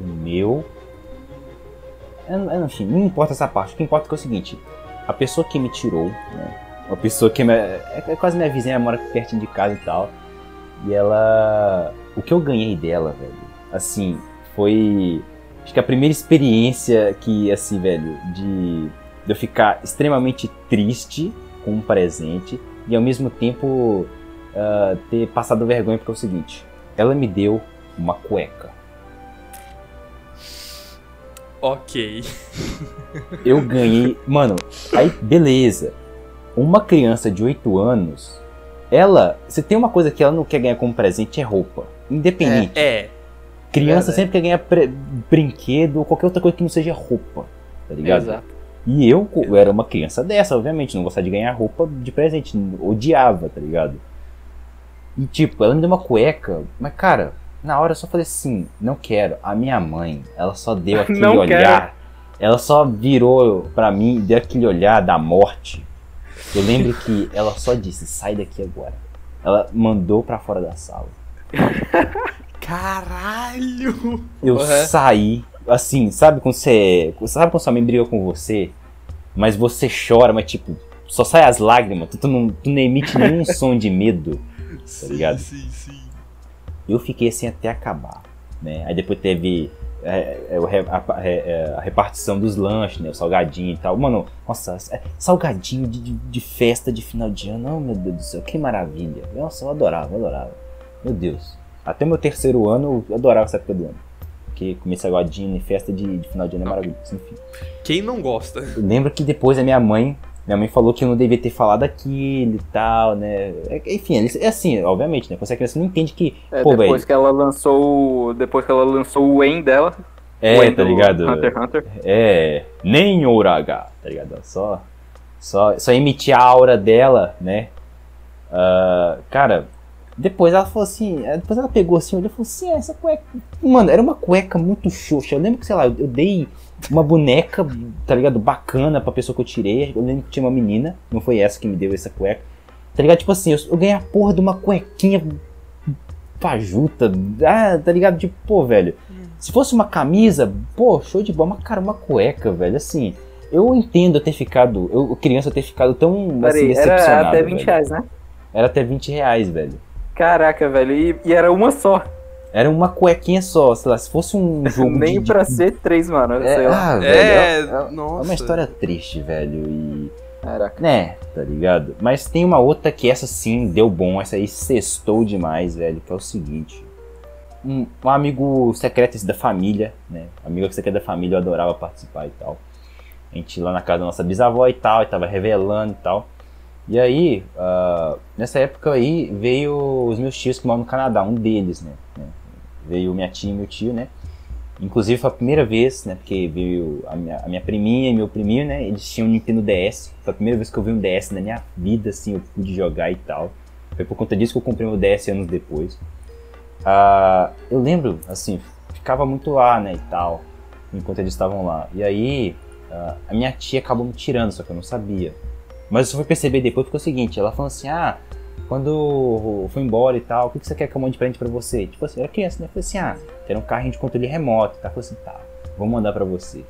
o meu. Eu, eu, enfim, não importa essa parte. O que importa é, que é o seguinte: a pessoa que me tirou, né? Uma pessoa que me, é, é quase minha vizinha, ela mora pertinho de casa e tal. E ela. O que eu ganhei dela, velho, assim, foi. Acho que a primeira experiência que, assim, velho, de, de eu ficar extremamente triste com um presente e ao mesmo tempo ah, ter passado vergonha, porque é o seguinte: ela me deu uma cueca. Ok. Eu ganhei. Mano, aí beleza. Uma criança de 8 anos, ela. Você tem uma coisa que ela não quer ganhar como presente é roupa. Independente. É. Criança verdade. sempre quer ganhar brinquedo ou qualquer outra coisa que não seja roupa. Tá ligado? Exato. E eu, eu era uma criança dessa, obviamente, não gostava de ganhar roupa de presente, odiava, tá ligado? E tipo, ela me deu uma cueca, mas cara, na hora eu só falei assim, não quero. A minha mãe, ela só deu aquele olhar, ela só virou pra mim deu aquele olhar da morte. Eu lembro que ela só disse, sai daqui agora. Ela mandou pra fora da sala. Caralho! Eu Porra. saí assim, sabe quando você. Sabe quando sua mãe briga com você, mas você chora, mas tipo, só sai as lágrimas, tu, tu não, tu não emite nenhum som de medo. Sim, ligado? sim, sim. Eu fiquei assim até acabar, né? Aí depois teve é, é, a, é, a repartição dos lanches, né? O salgadinho e tal. Mano, nossa, é, salgadinho de, de, de festa de final de ano, oh meu Deus do céu, que maravilha. Nossa, eu adorava, eu adorava. Meu Deus. Até meu terceiro ano eu adorava essa época do ano. Porque comer salgadinho em festa de, de final de ano é maravilhoso, enfim. Quem não gosta? Eu lembro que depois a minha mãe. Minha mãe falou que eu não devia ter falado aquilo e tal, né? É- Enfim, é assim, obviamente, né? Quando você é não entende que. É, pô, depois velho. que ela lançou. Depois que ela lançou o Wen dela. É, tá do ligado? Hunter x Hunter. É, nem Ouraga, tá ligado? Só, só, só emitir a aura dela, né? Ah, cara, depois ela falou assim, eh, depois ela pegou assim, olhou e falou assim, "Ah, essa cueca, mano, era uma cueca muito xoxa. Eu lembro que, sei lá, eu dei uma boneca, tá ligado, bacana pra pessoa que eu tirei. Eu lembro que tinha uma menina, não foi essa que me deu essa cueca. Tá ligado? Tipo assim, eu, eu ganhei a porra de uma cuequinha fajuta. Ah, tá ligado? Tipo, pô, velho. Se fosse uma camisa, pô, show de bola. Mas, cara, uma cueca, velho. Assim, eu entendo eu ter ficado. Eu, criança, ter ficado tão assim, Peraí, era decepcionado. até 20 velho. reais, né? Era até 20 reais, velho. Caraca, velho. E, e era uma só. Era uma cuequinha só, sei lá, se fosse um jogo Nem de, pra de... ser três, mano. É, sei lá. ah, velho, É, é, é nossa. uma história triste, velho, e... Caraca. Né, tá ligado? Mas tem uma outra que essa sim deu bom, essa aí cestou demais, velho, que é o seguinte. Um, um amigo secreto esse da família, né? Amigo secreto da família, eu adorava participar e tal. A gente ia lá na casa da nossa bisavó e tal, e tava revelando e tal. E aí, ah, nessa época aí, veio os meus tios que moram no Canadá, um deles, né? né? Veio minha tia e meu tio, né? Inclusive foi a primeira vez, né? Porque veio a minha, a minha priminha e meu priminho, né? Eles tinham um Nintendo DS. Foi a primeira vez que eu vi um DS na minha vida, assim, eu pude jogar e tal. Foi por conta disso que eu comprei meu DS anos depois. Ah, eu lembro, assim, ficava muito lá, né, e tal, enquanto eles estavam lá. E aí, ah, a minha tia acabou me tirando, só que eu não sabia. Mas eu só fui perceber depois porque é o seguinte, ela falou assim, ah, quando fui embora e tal, o que que você quer que eu mande de presente pra você? Tipo assim, eu era criança, né? Eu falei assim, ah, quero um carrinho de controle remoto. Tá? Eu falei assim, tá, vou mandar pra você.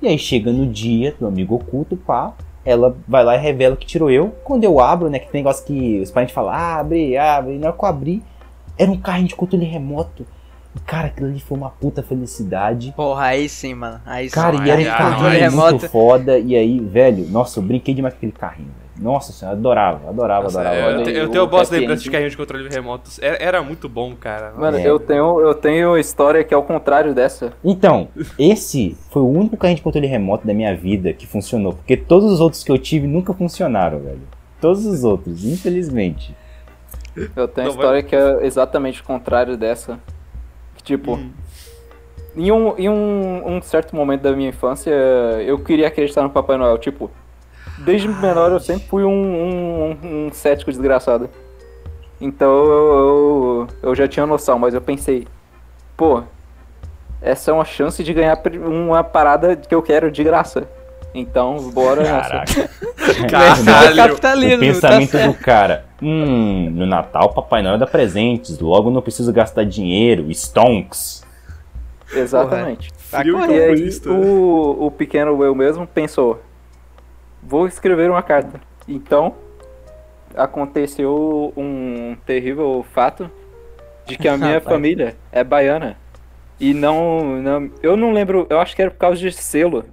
E aí chega no dia do amigo oculto, pá, ela vai lá e revela que tirou eu. Quando eu abro, né, que tem negócio que os parentes falam, abre, abre, e na hora que eu abri, era um carrinho de controle remoto. E, cara, aquilo ali foi uma puta felicidade. Porra, aí sim, mano. Aí Cara, sim. e era um carrinho muito remoto. foda. E aí, velho, nossa, eu brinquei demais com aquele carrinho, velho. Nossa senhora, adorava, adorava, Nossa, adorava. é, eu, olha te- eu o tenho boas happy lembranças de ending. carrinho de controle remoto. Era, era muito bom, cara. Mano, É. eu tenho, eu tenho história que é o contrário dessa. Então, esse foi o único carrinho de controle remoto da minha vida que funcionou. Porque todos os outros que eu tive nunca funcionaram, velho. Todos os outros, infelizmente. Eu tenho Não, história que é exatamente o contrário dessa. Que, tipo, Hum. em, um, em um, um certo momento da minha infância, eu queria acreditar no Papai Noel. Tipo, desde menor eu sempre fui um, um, um cético desgraçado. Então eu, eu, eu já tinha noção, mas eu pensei, pô, essa é uma chance de ganhar uma parada que eu quero de graça. Então, bora nessa. Caraca. Caralho. o Capitalismo, pensamento tá do cara. Hum, no Natal Papai Noel dá presentes, logo não preciso gastar dinheiro. Stonks. Exatamente. Tá Frio correto. E aí, o, o pequeno eu mesmo pensou: vou escrever uma carta. Então, aconteceu um terrível fato de que a minha família é baiana. E não, não. Eu não lembro, eu acho que era por causa de selo.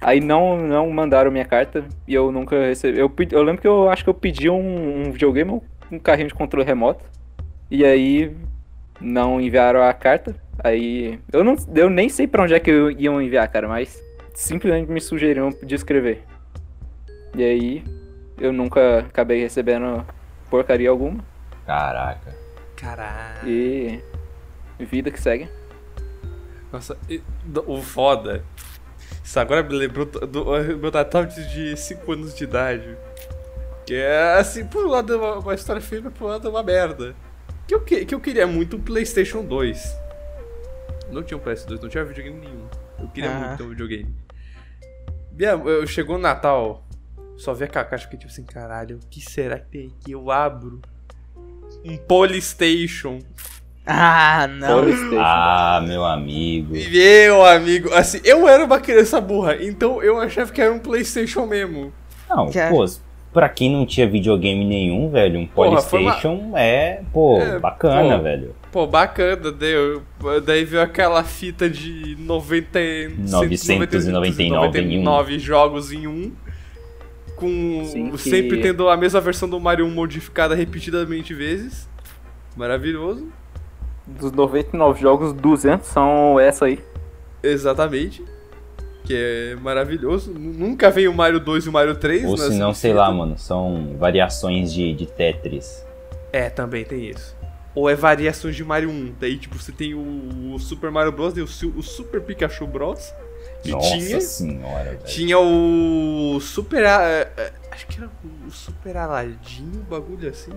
Aí não, não mandaram minha carta e eu nunca recebi. Eu, eu lembro que eu acho que eu pedi um, um videogame, um- um carrinho de controle remoto. E aí não enviaram a carta. Aí eu não eu nem sei pra onde é que eu- iam enviar, cara, mas simplesmente me sugeriram de escrever. E aí eu nunca acabei recebendo porcaria alguma Caraca. Caralho. e vida que segue. Nossa, e- do- o foda. Isso agora me lembrou do, do meu Natal de- de 5 anos de idade. Que é assim, por um lado é uma, uma história feia, por um lado é uma merda. Que eu, que, que eu queria muito um PlayStation 2. Não tinha um PS2, não tinha videogame nenhum. Eu queria Ah. muito ter um videogame. Minha, eu, chegou no Natal, só vi aquela caixa que tipo assim, caralho, o que será que tem aqui? Eu abro um Polystation. Ah, não. PlayStation. Ah, meu amigo. Meu amigo, assim, eu era uma criança burra, então eu achava que era um PlayStation mesmo. Não, Que é- pô, pra quem não tinha videogame nenhum, velho, um Porra, foi uma- Polystation é, pô, É, bacana, pô. velho. Pô, bacana, deu. Daí veio aquela fita de 90, e- 999 em um. 999 jogos em um. Com Sim, que- sempre tendo a mesma versão do Mario 1 modificada repetidamente vezes. Maravilhoso. Dos 99 jogos, 200 são essa aí. Exatamente. Que é maravilhoso. Nunca veio o Mario 2 e o Mario 3. Ou se não, sei lá, mano, são variações de, de Tetris. É, também tem isso. Ou é variações de Mario 1. Daí, tipo, você tem o, o Super Mario Bros. e o, o Super Pikachu Bros. E Nossa tinha. senhora, velho. Tinha o Super. A- é, é, acho que era o Super Aladdin, um bagulho assim.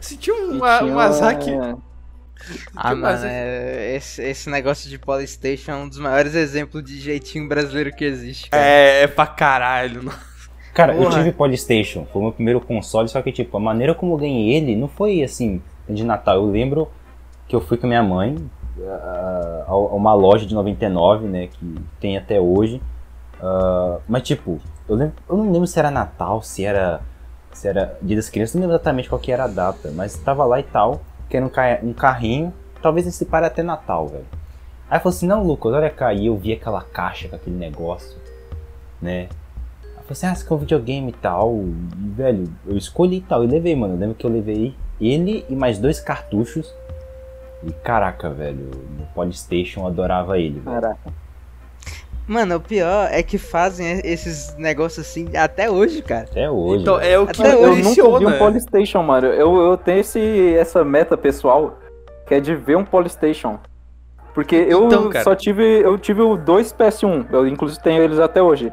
Se tinha E uma, tinha uma- hack. Ah, mano, é- esse, esse negócio de Polystation é um dos maiores exemplos de jeitinho brasileiro que existe. cara. É, é pra caralho. Cara, eu Porra. tive Polystation, foi o meu primeiro console, só que, tipo, a maneira como eu ganhei ele não foi assim, de Natal. Eu lembro que eu fui com a minha mãe ah, a a uma loja de 99, né, que tem até hoje. Ah, mas, tipo, eu, lembro- eu não lembro se era Natal, se era, se era Dia das Crianças, não lembro exatamente qual que era a data, mas tava lá e tal, que era um, um carrinho, talvez esse pare até Natal, velho. Aí falei assim, não, Lucas, olha cá, e eu vi aquela caixa com aquele negócio, né? Aí falei assim, ah, você quer um videogame e tal. E, velho, eu escolhi e tal. E levei, mano. Eu lembro que eu levei ele e mais dois cartuchos. E caraca, velho, no Polystation eu adorava ele, velho. Caraca. Mano, o pior é que fazem esses negócios assim até hoje, cara. Até hoje. Então, é o que Até eu nunca vi um Polystation, mano. Eu, eu tenho esse, essa meta pessoal, que é de ver um Polystation. Porque eu Então, cara. só tive. Eu tive o dois PS1. Eu inclusive tenho eles até hoje.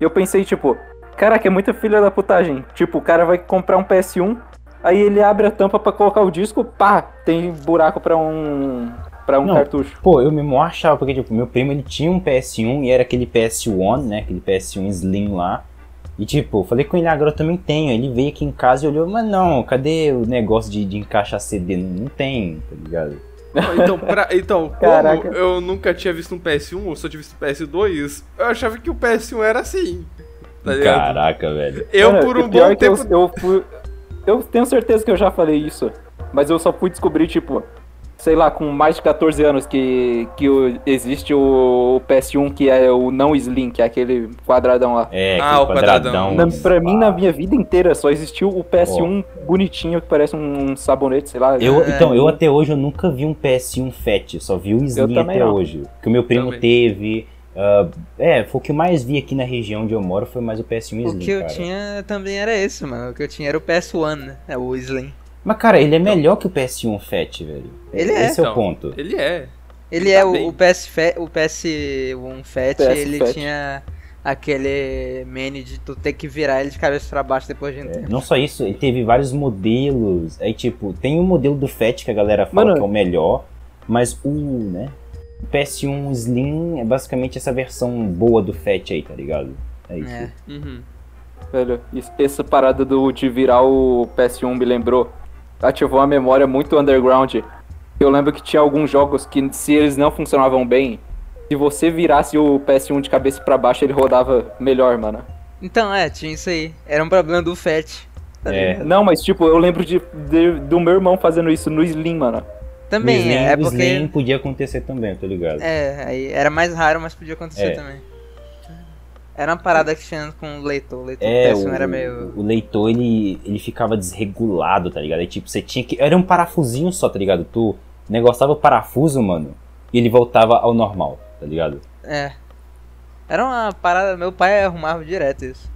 E eu pensei, tipo, caraca, é muita filha da putagem. Tipo, o cara vai comprar um PS1, aí ele abre a tampa pra colocar o disco, pá, tem buraco pra um. para um Não. cartucho. Pô, eu mesmo achava, porque, tipo, meu primo ele tinha um PS1 e era aquele PS1, né? Aquele PS1 Slim lá. E, tipo, eu falei com ele, "Ah, agora eu também tenho. Ele veio aqui em casa e olhou, mas não, cadê o negócio de, de encaixar CD? Não, não tem, tá ligado? Então, pra- então como Caraca. eu nunca tinha visto um PS1, eu só tinha visto PS2, eu achava que o PS1 era assim. Tá? Caraca, velho. Eu, Cara, por um bom que eu- tempo. Eu, fui- eu tenho certeza que eu já falei isso, mas eu só fui descobrir, tipo, sei lá, com mais de 14 anos que, que o- existe o PS1 que é o não Slim, que é aquele quadradão lá. É, Ah, o quadradão. quadradão. Na, pra mim, na minha vida inteira, só existiu o PS1 bonitinho, que parece um sabonete, sei lá. Eu, É. então, eu até hoje eu nunca vi um PS1 Fat, só vi o Slim até não. hoje. Que o meu primo Também. teve. Ah, é, foi o que eu mais vi aqui na região onde eu moro, foi mais o PS1 O Slim. que eu cara. tinha também era esse, mano. O que eu tinha era o PS1, né? É o Slim. Mas, cara, ele é melhor que o PS1 Fat, velho. Ele é. Esse é o Então, ponto. Ele é. Ele Tá é o, bem. o PS Fa- o PS1 Fat, PS ele Fat. tinha aquele menu de tu ter que virar ele de cabeça pra baixo depois de um tempo. Não só isso, ele teve vários modelos. Aí, tipo, tem o modelo do Fat que a galera fala Mano. que é o melhor, mas o, né? O PS1 Slim é basicamente essa versão boa do Fat aí, tá ligado? É isso. É. Uhum. Velho, isso- essa parada do, de virar o PS1 me lembrou. Ativou uma memória muito underground. Eu lembro que tinha alguns jogos que, se eles não funcionavam bem, se você virasse o PS1 de cabeça pra baixo, ele rodava melhor, mano. Então, é, tinha isso aí. Era um problema do Fat. tá É. Não, mas tipo, eu lembro de, de- do meu irmão fazendo isso no Slim, mano. Também, Slim, é o porque. Slim podia acontecer também, tô ligado. É, aí era mais raro, mas podia acontecer É. também. Era uma parada que tinha com o leitor. O leitor É, PS1 o, era meio. o leitor ele, ele ficava desregulado, tá ligado? Aí, tipo, você tinha que. Era um parafusinho só, tá ligado? Tu negociava o parafuso, mano, e ele voltava ao normal, tá ligado? É. Era uma parada. Meu pai arrumava direto isso.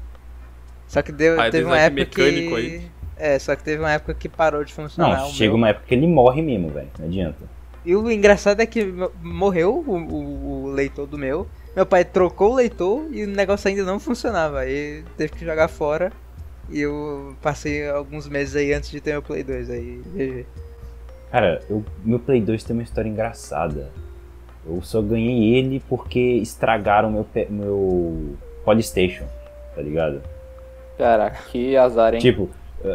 Só que deu, Pai teve uma Isaac época mecânico que. aí. É, só que teve uma época que parou de funcionar. Não, chega meu. uma época que ele morre mesmo, velho. Não adianta. E o engraçado é que mo- morreu o, o- o leitor do meu. Meu pai trocou o leitor e o negócio ainda não funcionava. Aí teve que jogar fora. E eu passei alguns meses aí antes de ter meu Play 2. Aí, GG. Cara, eu, meu Play 2 tem uma história engraçada. Eu só ganhei ele porque estragaram meu, meu Polystation, tá ligado? Caraca, que azar, hein? Tipo,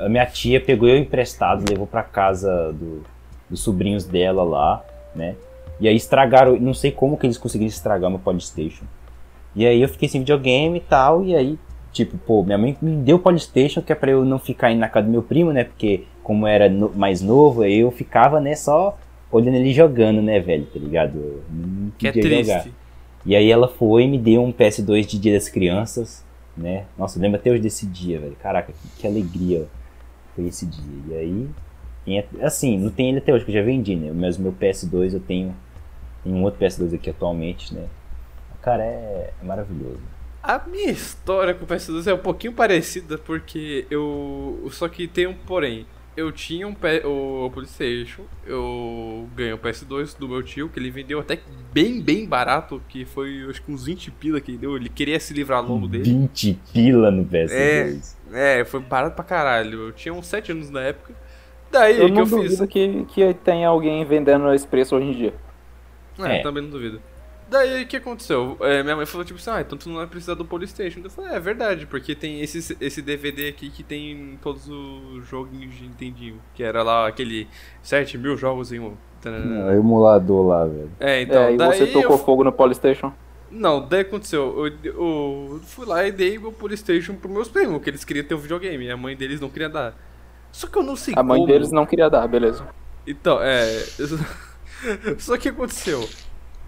a minha tia pegou eu emprestado, levou pra casa do, dos sobrinhos dela lá, né? E aí estragaram, não sei como que eles conseguiram estragar meu Polystation. E aí eu fiquei sem videogame e tal, e aí, tipo, pô, minha mãe me deu o Polystation que é pra eu não ficar indo na casa do meu primo, né? Porque como era no- mais novo, eu ficava, né, só olhando ele jogando, né, velho, tá ligado? Não Que é triste. jogar. E aí ela foi e me deu um PS2 de Dia das Crianças, né? Nossa, eu lembro até hoje desse dia, velho. Caraca, que, que alegria foi esse dia. E aí, tem assim, não tem ele até hoje, que eu já vendi, né? Mas o meu PS2 eu tenho, tenho um outro PS2 aqui atualmente, né? Cara, é, é maravilhoso. A minha história com o PS2 é um pouquinho parecida, porque eu. Só que tem um porém. Eu tinha um P- o PlayStation, eu ganhei o PS2 do meu tio, que ele vendeu até bem, bem barato, que foi acho que uns 20 pila que ele deu. Ele queria se livrar logo dele. 20 pila no PS2. É, foi barato pra caralho. Eu tinha uns 7 anos na época. Daí Eu que não eu fiz. duvido que, que tem alguém vendendo esse preço hoje em dia. É, É. também não duvido. Daí o que aconteceu? É, minha mãe falou tipo assim, ah, então tu não vai precisar do Polystation. Eu falei, é, é verdade, porque tem esse, esse DVD aqui que tem todos os joguinhos de Nintendinho. Que era lá aquele 7 mil jogos em um. Não, é emulador lá, velho. É, então, é, e daí você tocou eu... fogo no Polystation. Não, daí aconteceu, eu, eu fui lá e dei meu Polystation pros meus primos, que eles queriam ter um videogame, e a mãe deles não queria dar. Só que eu não sei A mãe como. deles não queria dar, beleza. Então, é. Só que aconteceu.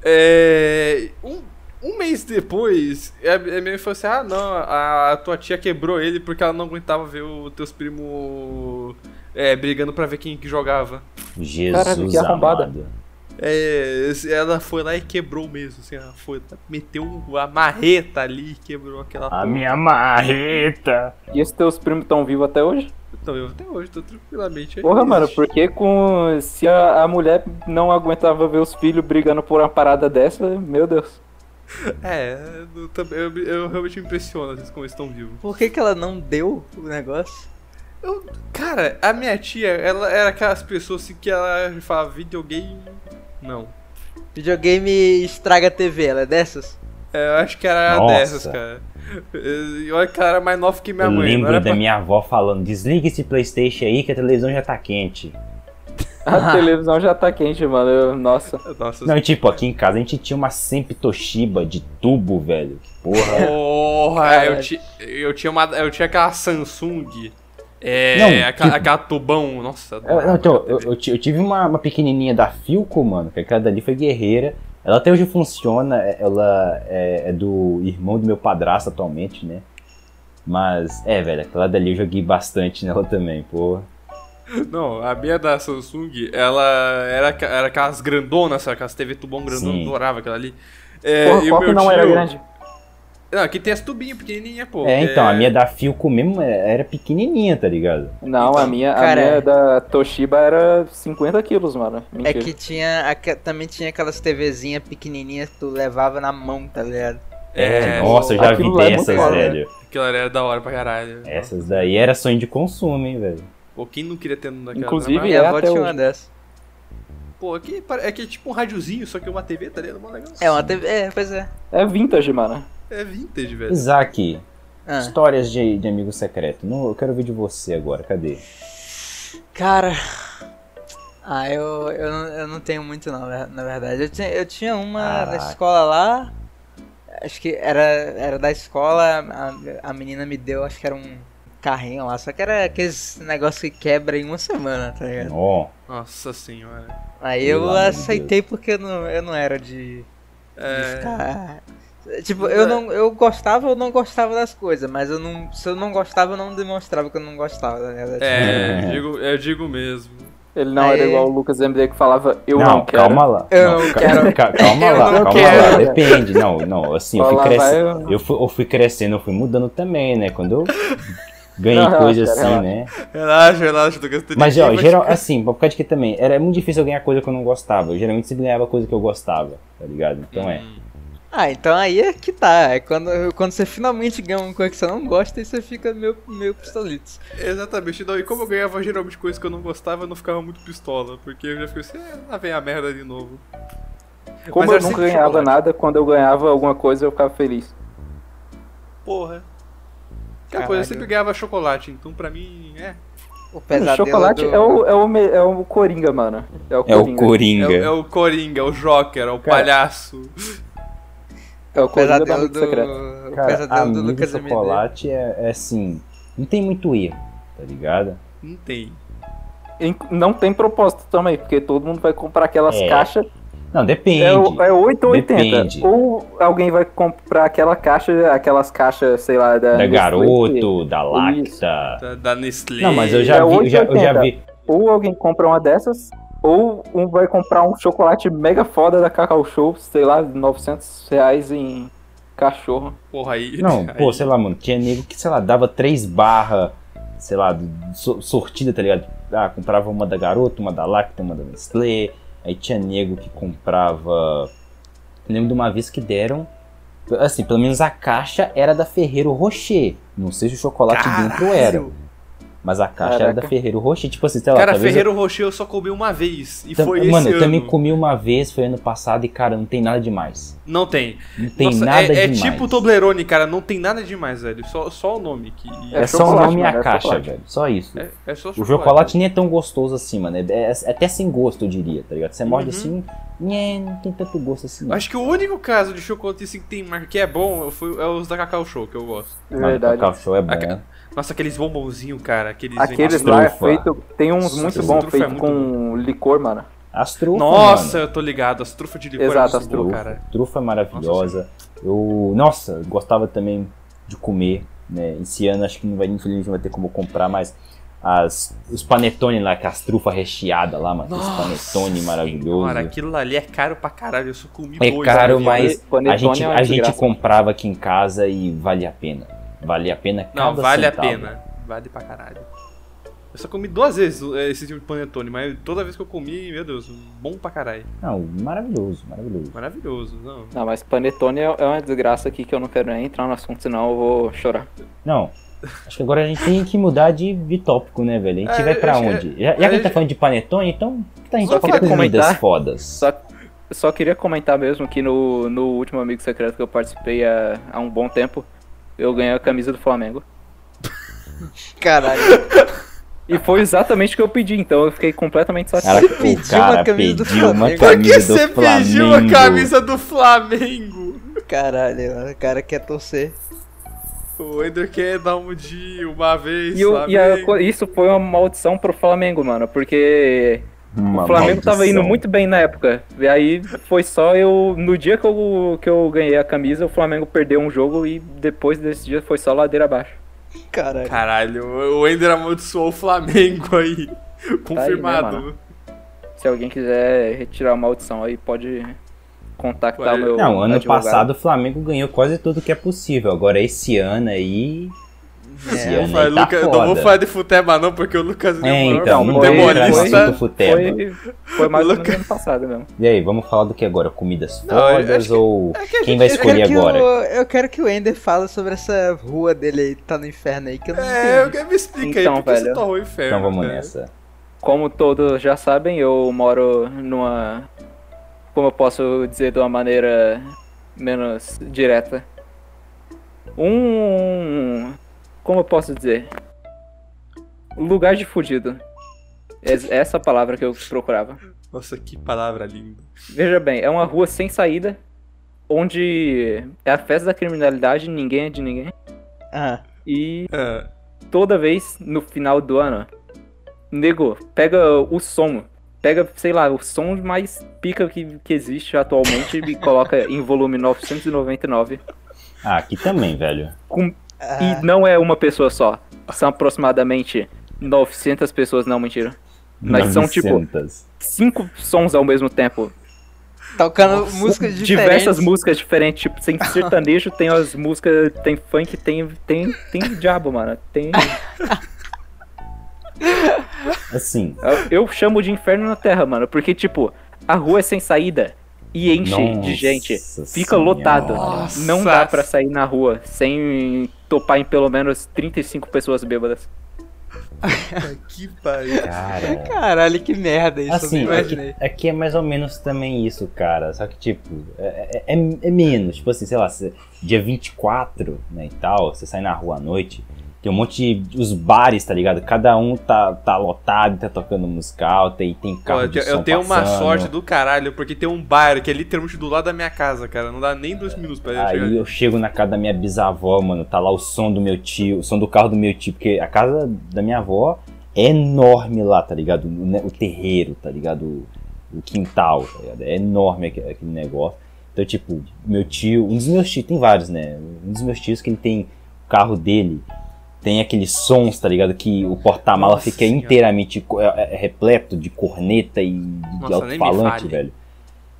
É. Um, um mês depois, a a minha mãe falou assim: ah, não, a, a tua tia quebrou ele porque ela não aguentava ver os teus primos é, brigando pra ver quem que jogava. Jesus Caralho, que arrombada. amado. É, ela foi lá e quebrou mesmo, assim, ela foi, meteu a marreta ali e quebrou aquela A porra. minha marreta. E esses teus primos estão vivos até hoje? Então, eu até hoje tô tranquilamente. aí. Porra, mano, porque com. Se a, a mulher não aguentava ver os filhos brigando por uma parada dessa, meu Deus. É, eu, também- eu, eu realmente me impressiono às vezes como eles estão vivos. Por que, que ela não deu o negócio? Eu, cara, a minha tia, ela era aquelas pessoas assim, que ela falava videogame. Não. Videogame estraga a TV, ela é dessas? É, eu acho que era Nossa. dessas, cara. E olha que ela era mais nova que minha eu mãe. não lembro era da pra- minha avó falando: desliga esse PlayStation aí que a televisão já tá quente. A televisão já tá quente, mano. eu- nossa. Nossa, Não, tipo, aqui em casa a gente tinha uma sempre Toshiba de tubo, velho. Que Porra. porra, eu, ti, eu tinha uma. Eu tinha aquela Samsung. É, Não, aquela, tipo- aquela tubão, nossa. Eu, não, então, eu, eu ti- eu tive uma, uma pequenininha da Filco, mano, que aquela dali foi guerreira. Ela até hoje funciona, é- ela é, é do irmão do meu padrasto atualmente, né? Mas, é, velho, aquela dali eu joguei bastante nela também, porra. Não, a minha da Samsung, ela era, era aquelas grandonas, sabe? Aquelas TV tubão grandona, adorava aquela ali. É, Porra, e o qual que meu não era tio- grande? Não, aqui tem as tubinhas pequenininhas, pô. É, então, a minha da Filco mesmo é- era pequenininha, tá ligado? Não, a Então, minha, a cara, minha é. da Toshiba era 50 quilos, mano. É Mentira. que tinha. aque- também tinha aquelas TVzinhas pequenininhas que tu levava na mão, tá ligado? É, Nossa, eu já vi aquilo lá é dessas, foda, né? velho. Aquela era da hora pra caralho. Essas daí era sonho de consumo, hein, velho. Pô, quem não queria ter naquela Inclusive, mas- Minha é avó tinha uma dessas. Pô, aqui é que é tipo um rádiozinho, só que uma TV, tá ligado? É uma TV. É, pois é. É vintage, mano. É vintage, velho. Isaac, Ah. histórias de, de amigo secreto. Não, eu quero ouvir de você agora, cadê? Cara. Ah, eu, eu, não- eu não tenho muito não, na na verdade. Eu tinha, eu tinha uma na Caraca. escola lá. Acho que era, era da escola, a, a menina me deu, acho que era um carrinho lá. Só que era aqueles negócio que quebra em uma semana, tá ligado? Ó, Nossa senhora. Aí eu de aceitei porque eu não, eu não era de, de É. ficar. Tipo, eu não eu gostava ou não gostava das coisas, mas eu não. Se eu não gostava, eu não demonstrava que eu não gostava, ligado? Tipo, É, eu digo, eu digo mesmo. Ele não Aí- era igual o Lucas MD que falava, eu não, não, quero. calma lá. Eu não, quero. ca- calma Eu lá, não calma quero. lá. Depende. Não, não, assim, eu fui crescendo. vai, Eu fui, eu fui crescendo, eu fui mudando também, né? Quando eu ganhei Não, coisa relaxa, assim, relaxa. né? Relaxa, relaxa, tô gastando Mas, ó, geral, ficar- assim, por causa de que também, era muito difícil eu ganhar coisa que eu não gostava. Eu geralmente sempre ganhava coisa que eu gostava, tá ligado? Então é. Ah, então aí é que tá. É quando, quando você finalmente ganha uma coisa que você não gosta e você fica meio, meio pistolitos. Exatamente, não, e como eu ganhava geralmente coisas que eu não gostava, eu não ficava muito pistola, porque eu já fiquei assim, é, lá vem a merda de novo. Como Mas eu era nunca sempre ganhava chocolate. nada, quando eu ganhava alguma coisa eu ficava feliz. Porra. Cara, pô, eu sempre ganhava chocolate, então pra mim, é. O pesadelo chocolate do... é, o, é, o, é o Coringa, mano. É o É o Coringa. É, Coringa. o- é o Coringa, é o Joker, é o Cara. palhaço. É o pesadelo Amigo do... Secreto. O Cara, pesadelo do amigo Lucas chocolate é, é assim, não tem muito erro, tá ligado? Não tem. E Não tem propósito também, porque todo mundo vai comprar aquelas É, caixas. Não, depende. É, é 8 ou 80. Depende. Ou alguém vai comprar aquela caixa, aquelas caixas, sei lá, da. da Nestlé. Garoto, da. Lacta. Da, da Nestlé. Não, mas eu já É vi, eu já, eu já 8,80. vi. Ou alguém compra uma dessas, ou um vai comprar um chocolate mega foda da Cacau Show, sei lá, 900 reais em cachorro. Porra, aí. Não, aí- pô, sei lá, mano, tinha nego que, sei lá, dava três barras, sei lá, so- sortida, tá ligado? Ah, comprava uma da Garoto, uma da Lacta, uma da Nestlé. Aí tinha nego que comprava. Eu lembro de uma vez que deram. Assim, pelo menos a caixa era da Ferreiro Rocher. Não sei se o chocolate dentro era. Mas a caixa era Caraca. da Ferreiro Rocher. Tipo assim, sei lá, Cara, talvez eu- Ferreiro Rocher eu só comi uma vez. E Tam- foi Mano, esse eu também ano. comi uma vez, foi ano passado, e cara, não tem nada demais. Não tem. Não tem Nossa, nada é, é demais. tipo Toblerone, cara. Não tem nada demais, velho. Só, só o nome. Que... É, É só o nome e a é caixa, chocolate. velho. Só isso. É, é só O chocolate nem é tão gostoso assim, mano. É, é- é até sem gosto, eu diria, tá ligado? Você morde Uhum. assim, nhé, não tem tanto gosto assim. Não. Acho que o único caso de chocolate assim, que tem marca que é bom foi, é os da Cacau Show, que eu gosto. Mas Verdade. o Cacau Show é bom. Aca- Nossa, aqueles bombonzinhos, cara. Aqueles Aqueles lá é feito. Tem uns Nossa, muito bons é feitos muito com licor, mano. As trufas, Nossa, mano. eu tô ligado. As trufas de licor Exato, é as muito boa, Trufa, cara. trufa é maravilhosa. eu, nossa, eu gostava também de comer, né? Esse ano acho que não vai, infelizmente não vai ter como comprar, mas as, os panetone lá, com as trufas recheadas lá, mano. Esse panetone maravilhoso. Cara, aquilo ali é caro pra caralho. Eu só comi É dois. caro, mas a gente, é a gente comprava aqui em casa e valia a pena. Valia a pena cada Não, vale centavo. a pena. Vale pra caralho. Eu só comi duas vezes é, esse tipo de panetone, mas toda vez que eu comi, meu Deus, bom pra caralho. Não, maravilhoso, maravilhoso. Maravilhoso, não. Não, mas panetone é é uma desgraça aqui que eu não quero nem entrar no assunto, senão eu vou chorar. Não, acho que agora a gente tem que mudar de, de tópico, né, velho? A gente É, vai pra onde? Já, já que a gente tá falando de panetone, então tá a gente Só fala queria comidas comentar. fodas. Só, só queria comentar mesmo que no, no último Amigo Secreto que eu participei há, há um bom tempo, eu ganhei a camisa do Flamengo. Caralho. E foi exatamente o que eu pedi, então eu fiquei completamente satisfeito. o pediu cara uma camisa do Flamengo. Por que você Flamengo. pediu a camisa do Flamengo? Caralho, mano, o cara quer torcer. O Ender quer dar um dia, uma vez. E, eu- e a isso foi uma maldição pro Flamengo, mano, porque Uma o Flamengo tava maldição. indo muito bem na época. E aí foi só eu. No dia que eu, que eu ganhei a camisa, o Flamengo perdeu um jogo e depois desse dia foi só ladeira abaixo. Caralho. Caralho, o Ender amaldiçoou o Flamengo aí. Confirmado. mano. Se alguém quiser retirar a maldição aí, pode contactar o meu. Não, ano advogado. passado o Flamengo ganhou quase tudo que é possível. Agora esse ano aí. Eu, falei, aí tá Lucas, não vou falar de futebol não, porque o Lucas Lima É, é o maior então, foi- no futebolista. assunto futebol. Foi, foi mais Lucas- ano passado mesmo. E aí, vamos falar do que agora? Comidas eu fodas que- ou é que quem vai Eu escolher agora? o, eu quero que o Ender fale sobre essa rua dele aí que tá no inferno aí, que eu não É, eu entendi. quero me explica Então, aí, porque você velho. torrou o inferno. Então vamos né? nessa. Como todos já sabem, eu moro numa. Como eu posso dizer de uma maneira menos direta? Um. Como eu posso dizer? Um lugar de fudido. Es- Essa palavra que eu procurava. Nossa, que palavra linda. Veja bem, é uma rua sem saída, onde é a festa da criminalidade, ninguém é de ninguém. Ah, E Ah, toda vez no final do ano, nego, pega o som, pega, sei lá, o som mais pica que, que existe atualmente e coloca em volume 999. Ah, aqui também, velho. Com, ah, E não é uma pessoa só, são aproximadamente 900 pessoas, não, mentira. Mas são tipo 900. cinco sons ao mesmo tempo. tocando músicas diferentes. Diversas músicas diferentes, tipo, tem sertanejo, tem as músicas, tem funk, tem, tem, tem diabo, mano. Tem. Assim, Eu, eu chamo de inferno na terra, mano, porque, tipo, a rua é sem saída e enche de Nossa gente. Fica Senhora. lotado. Nossa. Não dá pra sair na rua sem topar em pelo menos 35 pessoas bêbadas. que pariu. cara. Caralho, que merda isso, Assim, aqui, imaginei. aqui é mais ou menos também isso, cara. Só que, tipo, é, é- é menos. Tipo assim, sei lá, se- dia 24, né, e tal, você sai na rua à noite, Tem um monte de. Os bares, tá ligado? Cada um tá, tá lotado, tá tocando musical, tem, tem Pô, carro eu, de te- eu som tenho uma passando. sorte do caralho, porque tem um bar que é literalmente do lado da minha casa, cara. Não dá nem dois minutos pra eu chegar. Aí eu chego na casa da minha bisavó, mano, tá lá o som do meu tio, o som do carro do meu tio, porque a casa da minha avó é enorme lá, tá ligado? O, o terreiro, tá ligado? O, o quintal, tá ligado? É enorme aque- aquele negócio. Então, tipo, meu tio, um dos meus tios, tem vários, né? Um dos meus tios que ele tem o carro dele, tem aqueles sons, tá ligado? Que o porta-mala Nossa fica Senhora. inteiramente é- é repleto de corneta e de Nossa, alto-falante, velho.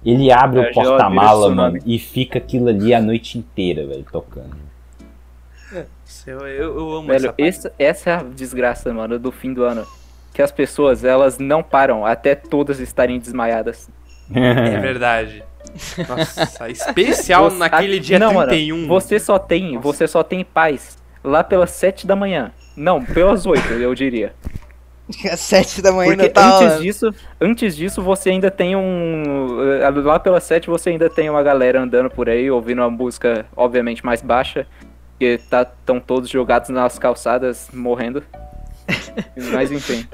Ele abre É, o porta-mala, tsunami. mano, e fica aquilo ali a noite inteira, velho, tocando. Eu, eu, amo Velho, essa parte. esse- essa é a desgraça, mano, do fim do ano. Que as pessoas, elas não param até todas estarem desmaiadas. É verdade. Nossa, especial Você- naquele dia não, 31. Mano, você só tem, você só tem paz lá pelas 7 da manhã. Não, pelas 8, eu diria. Às sete da manhã Porque tá. antes disso, antes disso você ainda tem um eh, lá pelas 7 você ainda tem uma galera andando por aí ouvindo uma música obviamente mais baixa, que tá tão todos jogados nas calçadas morrendo. Mas enfim,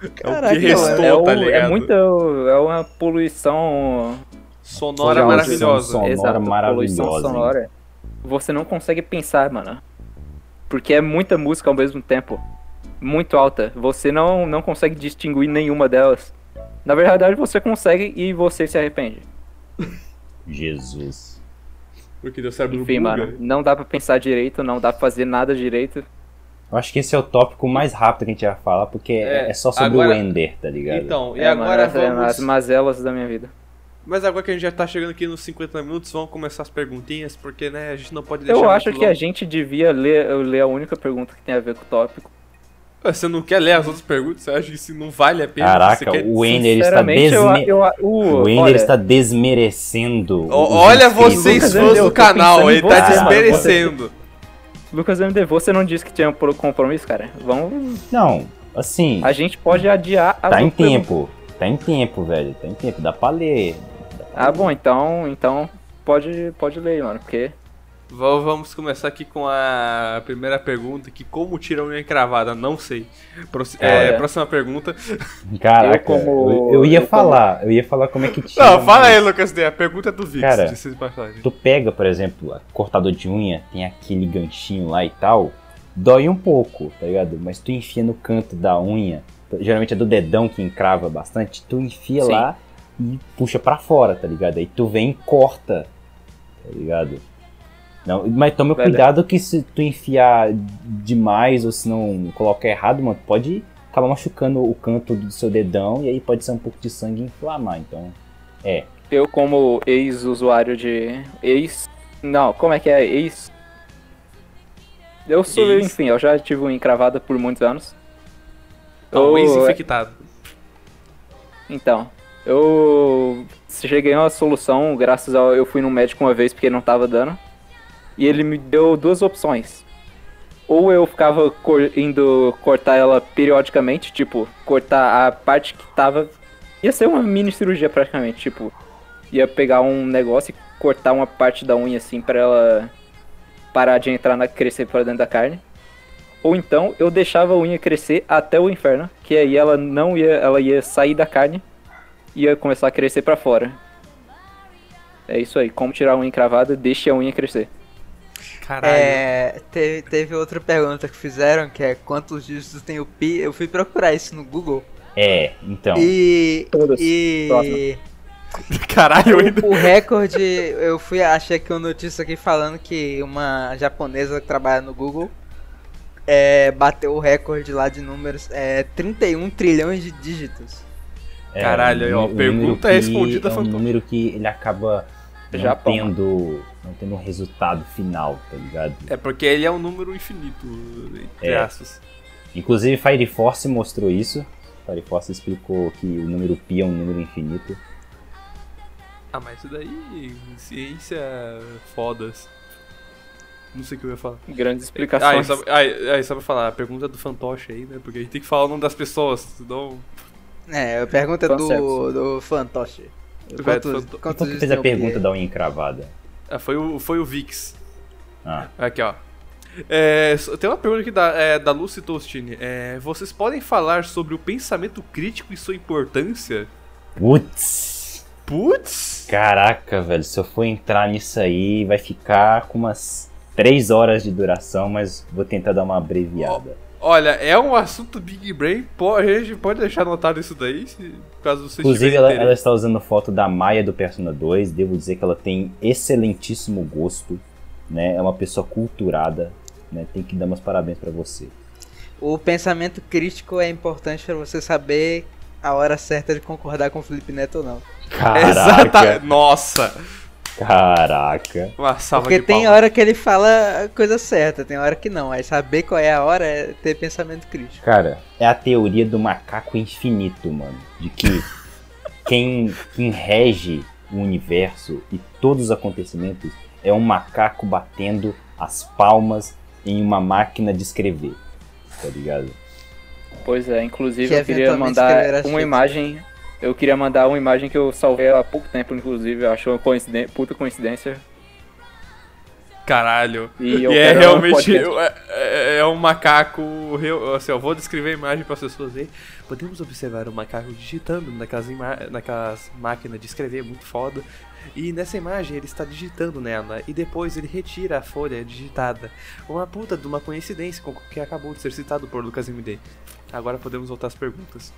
é o Caraca, que restou, é, o- tá é ligado? muita é uma poluição Sonora maravilhosa. Sonora Exato, maravilhosa, poluição hein? sonora. Você não consegue pensar, mano. Porque é muita música ao mesmo tempo. Muito alta. Você não, não consegue distinguir nenhuma delas. Na verdade, você consegue e você se arrepende. Jesus. Porque deu cérebro Enfim, buga. mano, não dá pra pensar direito, não dá pra fazer nada direito. Eu acho que esse é o tópico mais rápido que a gente vai falar, porque é, É, só sobre agora- o Ender, tá ligado? Então, e É, mano, agora é vamos... as mazelas da minha vida. Mas agora que a gente já tá chegando aqui nos 50 minutos, vamos começar as perguntinhas, porque, né, a gente não pode deixar Eu muito acho que a longo. gente devia ler, ler a única pergunta que tem a ver com o tópico. Ué, Você não quer ler as outras perguntas? Você acha que isso não vale a pena? Caraca, Você quer... o Ender está eu, desme... eu, o, O Ender olha, está desmerecendo. Os Olha vocês, fãs do canal, ele tá mano. desmerecendo. Lucas MD, você não disse que tinha um compromisso, cara? Vamos. Não, assim, A gente pode adiar a tá em tempo. Tá em tempo, velho. Tá em tempo. Dá pra ler. Ah, bom, então, então pode, pode ler, mano, porque Va- Vamos começar aqui com a primeira pergunta, que como tira a unha encravada? Não sei. Proci- é, Olha. próxima pergunta. Caraca, eu como- eu, eu ia eu como- falar. Eu ia falar como é que tira. Não, fala mas aí, Lucas D. A pergunta é do Vix, Cara. Tu pega, por exemplo, cortador de unha, tem aquele ganchinho lá e tal, dói um pouco, tá ligado? Mas tu enfia no canto da unha, geralmente é do dedão que encrava bastante, tu enfia Sim. lá e puxa pra fora, tá ligado? Aí tu vem e corta, tá ligado? Não, mas toma Velho. cuidado que se tu enfiar demais ou se não colocar errado, mano, pode acabar machucando o canto do seu dedão e aí pode ser um pouco de sangue e inflamar, então... É, eu, como ex-usuário de. Ex. Não, como é que é? Ex. Eu sou, Ex. enfim, eu já tive uma encravada por muitos anos. Não, Eu- ex-infectado. Então, eu cheguei a uma solução, graças ao. Eu fui no médico uma vez porque não tava dando. E ele me deu duas opções. Ou eu ficava cor- indo cortar ela periodicamente, tipo, cortar a parte que tava. Ia ser uma mini cirurgia praticamente, tipo. Ia pegar um negócio e cortar uma parte da unha assim pra ela parar de entrar na crescer pra dentro da carne. Ou então eu deixava a unha crescer até o inferno, que aí ela não ia, ela ia sair da carne ia começar a crescer pra fora. É isso aí, como tirar a unha encravada, deixe a unha crescer. Caralho. É, teve, teve outra pergunta que fizeram, que é quantos dígitos tem o pi. Eu fui procurar isso no Google. é, então... E. Todas. E. Caralho, ainda. O recorde, eu fui, achei aqui uma notícia aqui falando que uma japonesa que trabalha no Google é, bateu o recorde lá de números, é 31 trilhões de dígitos. É, Caralho, aí, ó, um pergunta que- respondida, É um número que ele acaba não Japão. tendo, não tendo um resultado final, tá ligado? É porque ele é um número infinito, entre É. aspas. Inclusive Fire Force mostrou isso. Fire Force explicou que o número pi é um número infinito. Ah, mas isso daí. Ciência fodas. Não sei o que eu ia falar. Grandes Ah, e explicações. só, ah, e- ah, e só pra falar, a pergunta é do fantoche aí, né? Porque a gente tem que falar o nome das pessoas, senão. É, a pergunta é do, do Fantoche. Do Quantos, Fanto- quantos qual que fez a pergunta da unha encravada? Ah, foi o, foi o Vix. Ah, Aqui, ó. É, tem uma pergunta aqui da, é, da Lucy Tostini. É, vocês podem falar sobre o pensamento crítico e sua importância? Putz! Putz! Caraca, velho, se eu for entrar nisso aí, vai ficar com umas 3 horas de duração, mas vou tentar dar uma abreviada. Olha, é um assunto Big Brain. po- A gente pode deixar anotado isso daí, se, caso você Inclusive, ela, ela está usando foto da Maia do Persona 2. Devo dizer que ela tem excelentíssimo gosto, né? É uma pessoa culturada, né? Tem que dar meus parabéns pra você. O pensamento crítico é importante pra você saber a hora certa de concordar com o Felipe Neto ou não. Exata. Caraca! Nossa! Caraca! Uma salva Porque de tem palmas. hora que ele fala a coisa certa, tem hora que não. Aí saber qual é a hora é ter pensamento crítico. Cara, é a teoria do macaco infinito, mano. De que quem, quem rege o universo e todos os acontecimentos é um macaco batendo as palmas em uma máquina de escrever. Tá ligado? Pois é, inclusive Que eu queria mandar uma imagem. Eu queria mandar uma imagem que eu salvei há pouco tempo, inclusive. Eu acho uma coincidência, puta coincidência. Caralho. E E é um realmente podcast. é, é- é um macaco. Assim, eu vou descrever a imagem para as pessoas verem. Podemos observar o macaco digitando naquelas, naquelas máquinas de escrever muito foda. E nessa imagem ele está digitando nela e depois ele retira a folha digitada. Uma puta de uma coincidência com o que acabou de ser citado por Lucas MD. Agora podemos voltar às perguntas.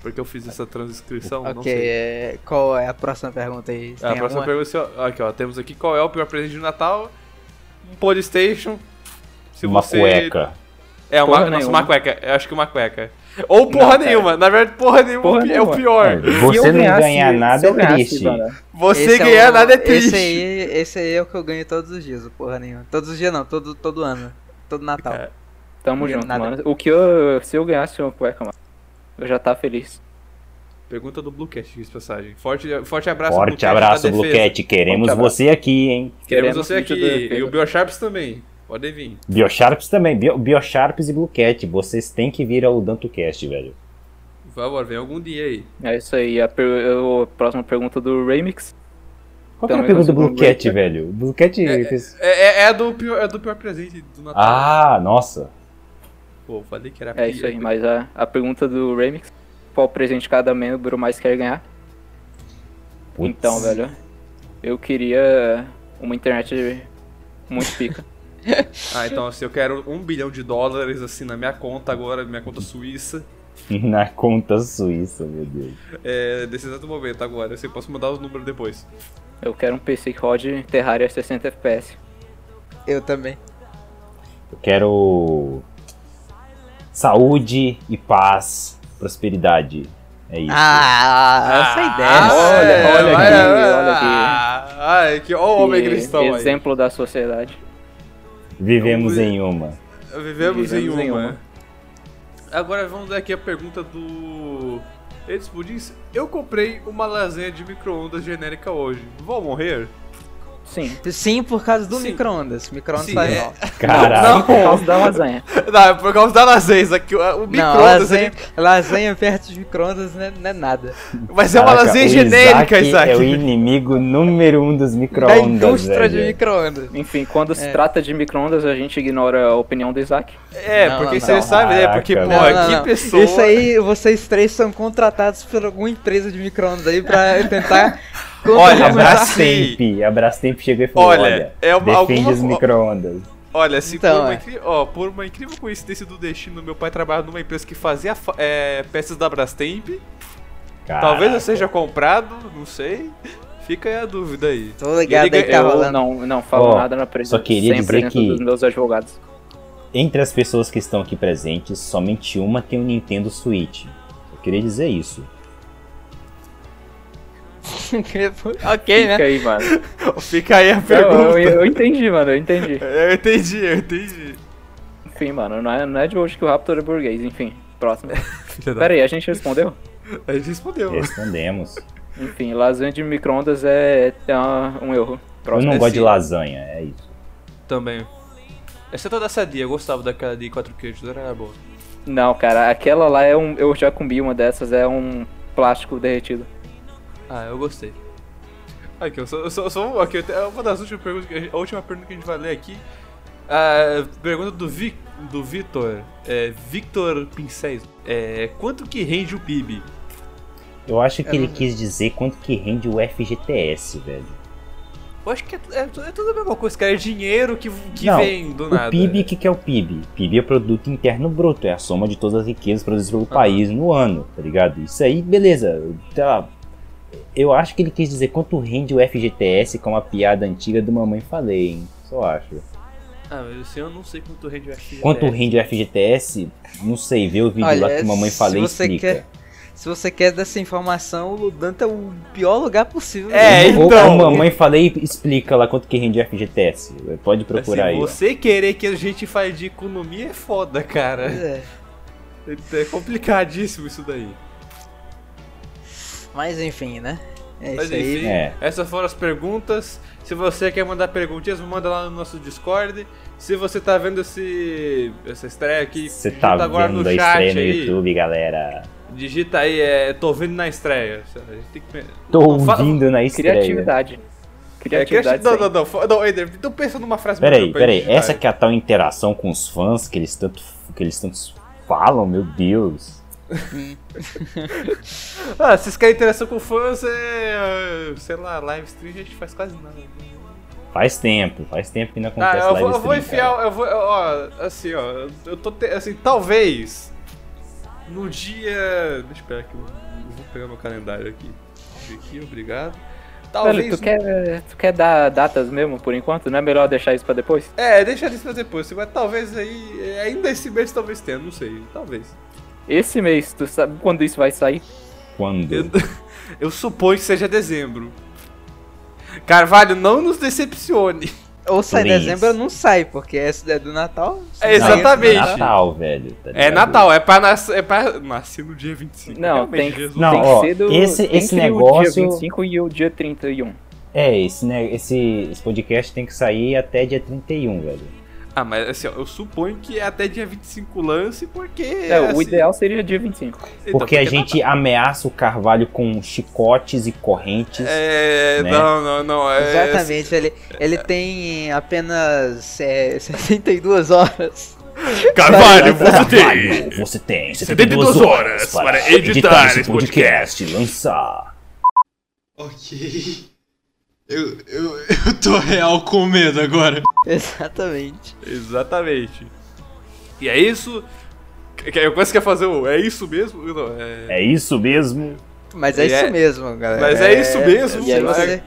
Porque eu fiz essa transcrição, não ok, sei. é, qual é a próxima pergunta aí? A Tem próxima alguma? pergunta é aqui, ó. Temos aqui qual é o pior presente de Natal? Um Polystation. Se uma você... cueca. É, uma, Porra nossa, nenhuma. uma cueca. Eu acho que uma cueca. Ou porra Não, nenhuma. Na verdade, porra nenhuma Porra é o nenhuma. pior. É, Se Você eu não ganhasse- ganhar nada é triste. mano, Você Esse é ganhar o- nada é triste. Esse aí, esse aí é o que eu ganho todos os dias, o porra nenhuma. Todos os dias não, todo, todo ano. Todo Natal. É. Tamo Não junto, nada. mano. O que eu. Se eu ganhasse uma cueca, mano, eu já tá feliz. Pergunta do Bluecast, diz passagem. Forte, forte abraço, Forte Bluecast, abraço. Bluecat. Queremos abraço. você aqui, hein? Queremos Queremos você aqui. E o Biosharps também. Podem vir. Biosharps também. Bio, Biosharps e Bluecat. Vocês têm que vir ao DantoCast, velho. Por favor, vem algum dia aí. É isso aí. A, per... eu- a próxima pergunta do Remix. Qual que era a pergunta do Bluecat, velho? O Bluecat É, fez... É, é, é do pior, é do pior presente do Natal. Ah, nossa. Pô, falei que era É isso aí, mas a, a pergunta do Remix. Qual presente cada membro mais quer ganhar? Putz. Então, velho. Eu queria uma internet muito pica. Ah, então assim, eu quero um bilhão de dólares assim na minha conta agora, minha conta suíça. Na conta suíça, meu Deus. É, desse exato momento agora. Assim, eu posso mandar os números depois. Eu quero um PC que rode Terraria 60 FPS. Eu também. Eu quero saúde e paz, prosperidade. É isso. Ah, essa é a ideia. olha, olha aqui, olha aqui. Ah, Ai, que, ó o homem Que cristão aí. Exemplo da sociedade. Vivemos em uma. Vivemos, em, Vivemos uma. em uma. Agora vamos dar aqui a pergunta do Edson Pudins. Eu comprei uma lasanha de micro-ondas genérica hoje. Vou morrer? Sim. Sim, por causa do micro-ondas. Micro-ondas faz é. mal. Caralho. Sim, por causa da lasanha. Não, é por causa da lasanha. Aqui, o Não, micro-ondas lasanha, ele- lasanha perto de micro-ondas não é, não é nada. Mas é uma Caraca, lasanha o genérica, Isaac. É o inimigo número um dos Da micro-ondas. indústria de velho. micro-ondas. Enfim, quando se É. trata de micro-ondas, a gente ignora a opinião do Isaac. É, Não, porque não, você não. sabe, né? Porque, pô, Caraca, Não, não, que não. pessoa. Isso aí, vocês três são contratados por alguma empresa de micro-ondas aí pra tentar Olha, A contra-argumentar. assim- Brastemp, a Brastemp chegou e falou, Olha, olha, é uma- defende alguma os micro-ondas. Olha, se Então, por, uma é. incri- ó, por uma incrível coincidência do destino, meu pai trabalha numa empresa que fazia fa- é, peças da Brastemp. Talvez eu Caraca. seja comprado, não sei. Fica aí a dúvida aí. Tô ligado Ele aí que tá eu rolando. não, não falo Ó, nada na presença só queria dizer que- dos meus advogados. Entre as pessoas que estão aqui presentes, somente uma tem um Nintendo Switch. Eu queria dizer isso. ok, né? Fica aí, mano. Fica aí a Eu, pergunta. eu- eu entendi, mano, eu entendi. Eu entendi, eu entendi. Enfim, mano, não é, não é de hoje que o Raptor é burguês. Enfim, próximo. Pera aí, a gente respondeu? A gente respondeu. Respondemos. Enfim, lasanha de micro-ondas é, é uma- um erro. Eu Próximo. não é gosto de lasanha, é isso. Também. Essa é toda sadia, eu gostava daquela de quatro queijos, era boa. Não, cara, aquela lá é um. Eu já comi uma dessas, é um plástico derretido. Ah, eu gostei. Aqui, eu sou, eu sou- aqui, eu tenho- uma das últimas perguntas, que a, última pergunta que a gente vai ler aqui A pergunta do, Vi, do Vitor, é, Victor Pincéis, é, quanto que rende o PIB? Eu acho que Eu ele não- quis dizer quanto que rende o FGTS, velho. Eu acho que é, é, é tudo a mesma coisa, cara. É dinheiro que, que Não, vem do O nada. PIB, o que, que é o PIB? PIB é produto interno bruto, é a soma de todas as riquezas produzidas pelo país no ano, tá ligado? Isso aí, beleza. Tá. Eu acho que ele quis dizer quanto rende o FGTS com uma piada antiga do Mamãe Falei, hein? Só acho. Ah, mas esse eu não sei quanto rende o FGTS. Quanto rende o FGTS? Não sei, vê o vídeo Olha, lá que Mamãe se Falei você explica. quer- Se você quer dessa informação, o Ludanta é o pior lugar possível. É, né? Ou então. a Mamãe Falei explica lá quanto que rende o FGTS. Pode procurar Assim, aí. ó. você querer que a gente fale de economia é foda, cara. É. É complicadíssimo isso daí. Mas enfim, né? É Mas isso aí. enfim, É. essas foram as perguntas. Se você quer mandar perguntinhas, manda lá no nosso Discord. Se você tá vendo esse, essa estreia aqui, Você tá agora vendo no a chat estreia no aí. YouTube, galera. Digita aí, é, tô vendo na estreia. A gente tem que... Tô fala- ouvindo na estreia. Criatividade. É, Criatividade. criati- não, não, não, não, Eder, então pensa numa frase Peraí, peraí. Essa aí. que é a tal interação com os fãs que eles tanto, que eles tanto falam, meu Deus. Ah, se vocês querem interação com fãs, é. Sei lá, live stream a gente faz quase nada. Faz tempo, faz tempo que não Ah, acontece eu live vou, eu vou stream, cara. enfiar, eu vou, ó, assim, ó, eu tô, te, assim, talvez, no dia, deixa eu pegar aqui, eu vou pegar meu calendário aqui, aqui, obrigado. Talvez, Velho, tu quer, tu quer dar datas mesmo por enquanto? Não é melhor deixar isso pra depois? é, deixa isso pra depois, mas talvez aí, é, ainda esse mês talvez tenha, não sei, talvez. Esse mês, tu sabe quando isso vai sair? Quando? Eu, eu suponho que seja dezembro. Carvalho, não nos decepcione. Ou sai Please. dezembro ou não sai, porque esse é do Natal. É, exatamente. É Natal, velho. tá É? Natal, é pra nascer, é pra nascer no dia 25. Não, Realmente, tem, Jesus. Não, tem ó, que ser do, esse- esse que ser o negócio- dia 25 e o dia 31. É, esse, né, esse, esse podcast tem que sair até dia 31, velho. Ah, mas assim, ó, eu suponho que é até dia 25 lance, porque. É, o assim, ideal seria dia 25. então, Porque a gente ameaça o Carvalho com chicotes e correntes. É. né? Não, não, não. É, Exatamente, ele, ele tem apenas é, 62 horas. Carvalho, você Carvalho, tem. você tem 72 horas para editar esse podcast e lançar. Ok. Eu, eu, eu tô real com medo agora. Exatamente. Exatamente. E é isso. Que- Eu quase quer fazer o. É isso mesmo? Não, é... É isso mesmo? Mas é, E é- isso mesmo, galera. Mas é isso mesmo, E aí você...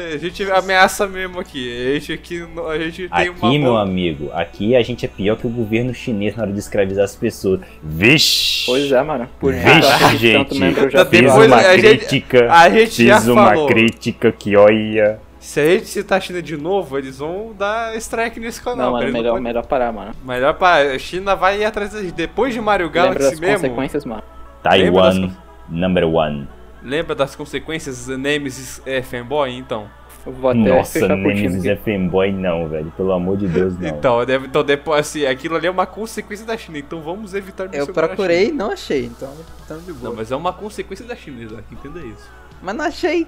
é, A gente ameaça mesmo aqui. A gente aqui. A gente tem uma. Aqui, meu boa- amigo, aqui a gente é pior que o governo chinês na hora de escravizar as pessoas. Vixe! Pois é, mano. Por Vixe, gente. tanto já fiz Fiz Depois uma a gente- crítica. A gente já Fiz uma falou. crítica que olha. Se a gente citar a China de novo, eles vão dar strike nesse canal. Não, mano, melhor, podem- melhor parar, mano. Melhor para a China vai ir atrás da gente. Depois de Mario Lembra Galaxy das mesmo. consequências, mano. Lembra das Taiwan, number one. Lembra das consequências Nemesis é, fanboy? Então. Eu vou até Nossa, Nemesis é fanboy não, velho. Pelo amor de Deus, não. Então, deve- então depois, assim, aquilo ali é uma consequência da China. Então vamos evitar Eu procurei e não achei, então, então de boa. Não, mas é uma consequência da China, Isaac, entenda isso. Mas não achei.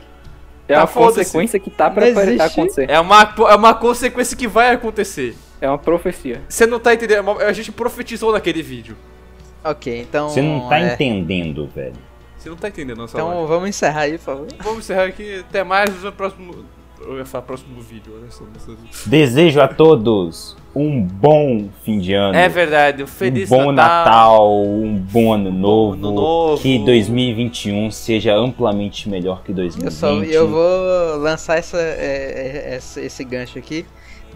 É Tá, uma consequência que tá pra acontecer. É uma, é uma consequência que vai acontecer. É uma profecia. Você não tá entendendo? É A gente profetizou naquele vídeo. Ok, então. Você não tá é, entendendo, velho. Você não tá entendendo nossa Então lógica. vamos encerrar aí, por favor. Vamos encerrar aqui. Até mais no próximo. Eu ia falar próximo vídeo, olha só. nessa- Desejo a todos um bom fim de ano. É verdade, um feliz um bom Natal. um bom ano novo, ano novo. que 2021 seja amplamente melhor que Eu, 2020. só, eu vou lançar essa, é, é, essa- esse gancho aqui.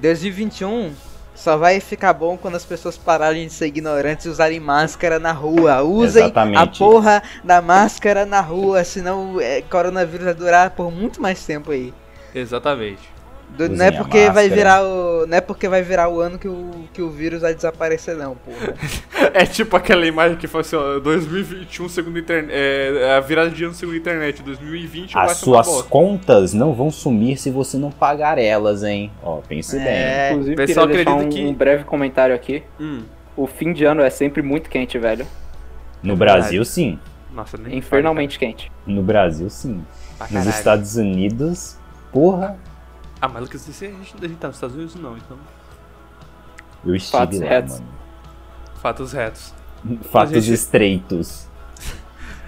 2021 só vai ficar bom quando as pessoas pararem de ser ignorantes e usarem máscara na rua. Usem a Exatamente. porra da máscara na rua, senão é, coronavírus vai durar por muito mais tempo aí. Exatamente. Não é porque vai máscara. virar o. Não é porque vai virar o ano que o, que o vírus vai desaparecer, não, porra. É tipo aquela imagem que fala assim, ó, 2021 segundo a internet. É, a virada de ano segundo a internet. 2020 vai As suas contas não vão sumir se você não pagar elas, hein? Ó, pense bem. É, Inclusive, pessoal queria deixar um, que- um breve comentário aqui. Hum, O fim de ano é sempre muito quente, velho. No É Brasil, sim. nossa, nem É infernalmente quente. No Brasil, sim. Nos. Estados Unidos, porra. Ah, mas Lucas, a gente, a gente tá nos Estados Unidos não, então. Eu estive Fatos lá, retos. mano. Fatos retos. Fatos gente- estreitos.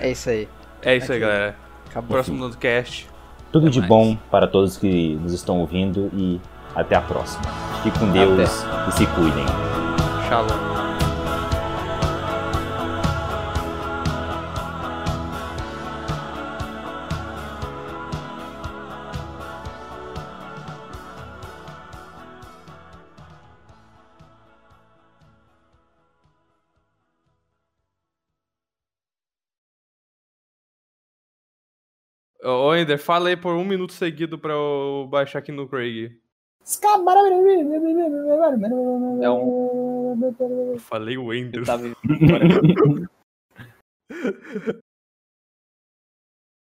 É isso aí. É isso aí, Aqui. galera. Acabou. Próximo do cast. Tudo de mais. bom para todos que nos estão ouvindo e até a próxima. Fique com Deus e se cuidem. Shalom. Ô, Ender, fala aí por um minuto seguido pra eu baixar aqui no Craig. É um. Eu falei o Ender. Tá vendo?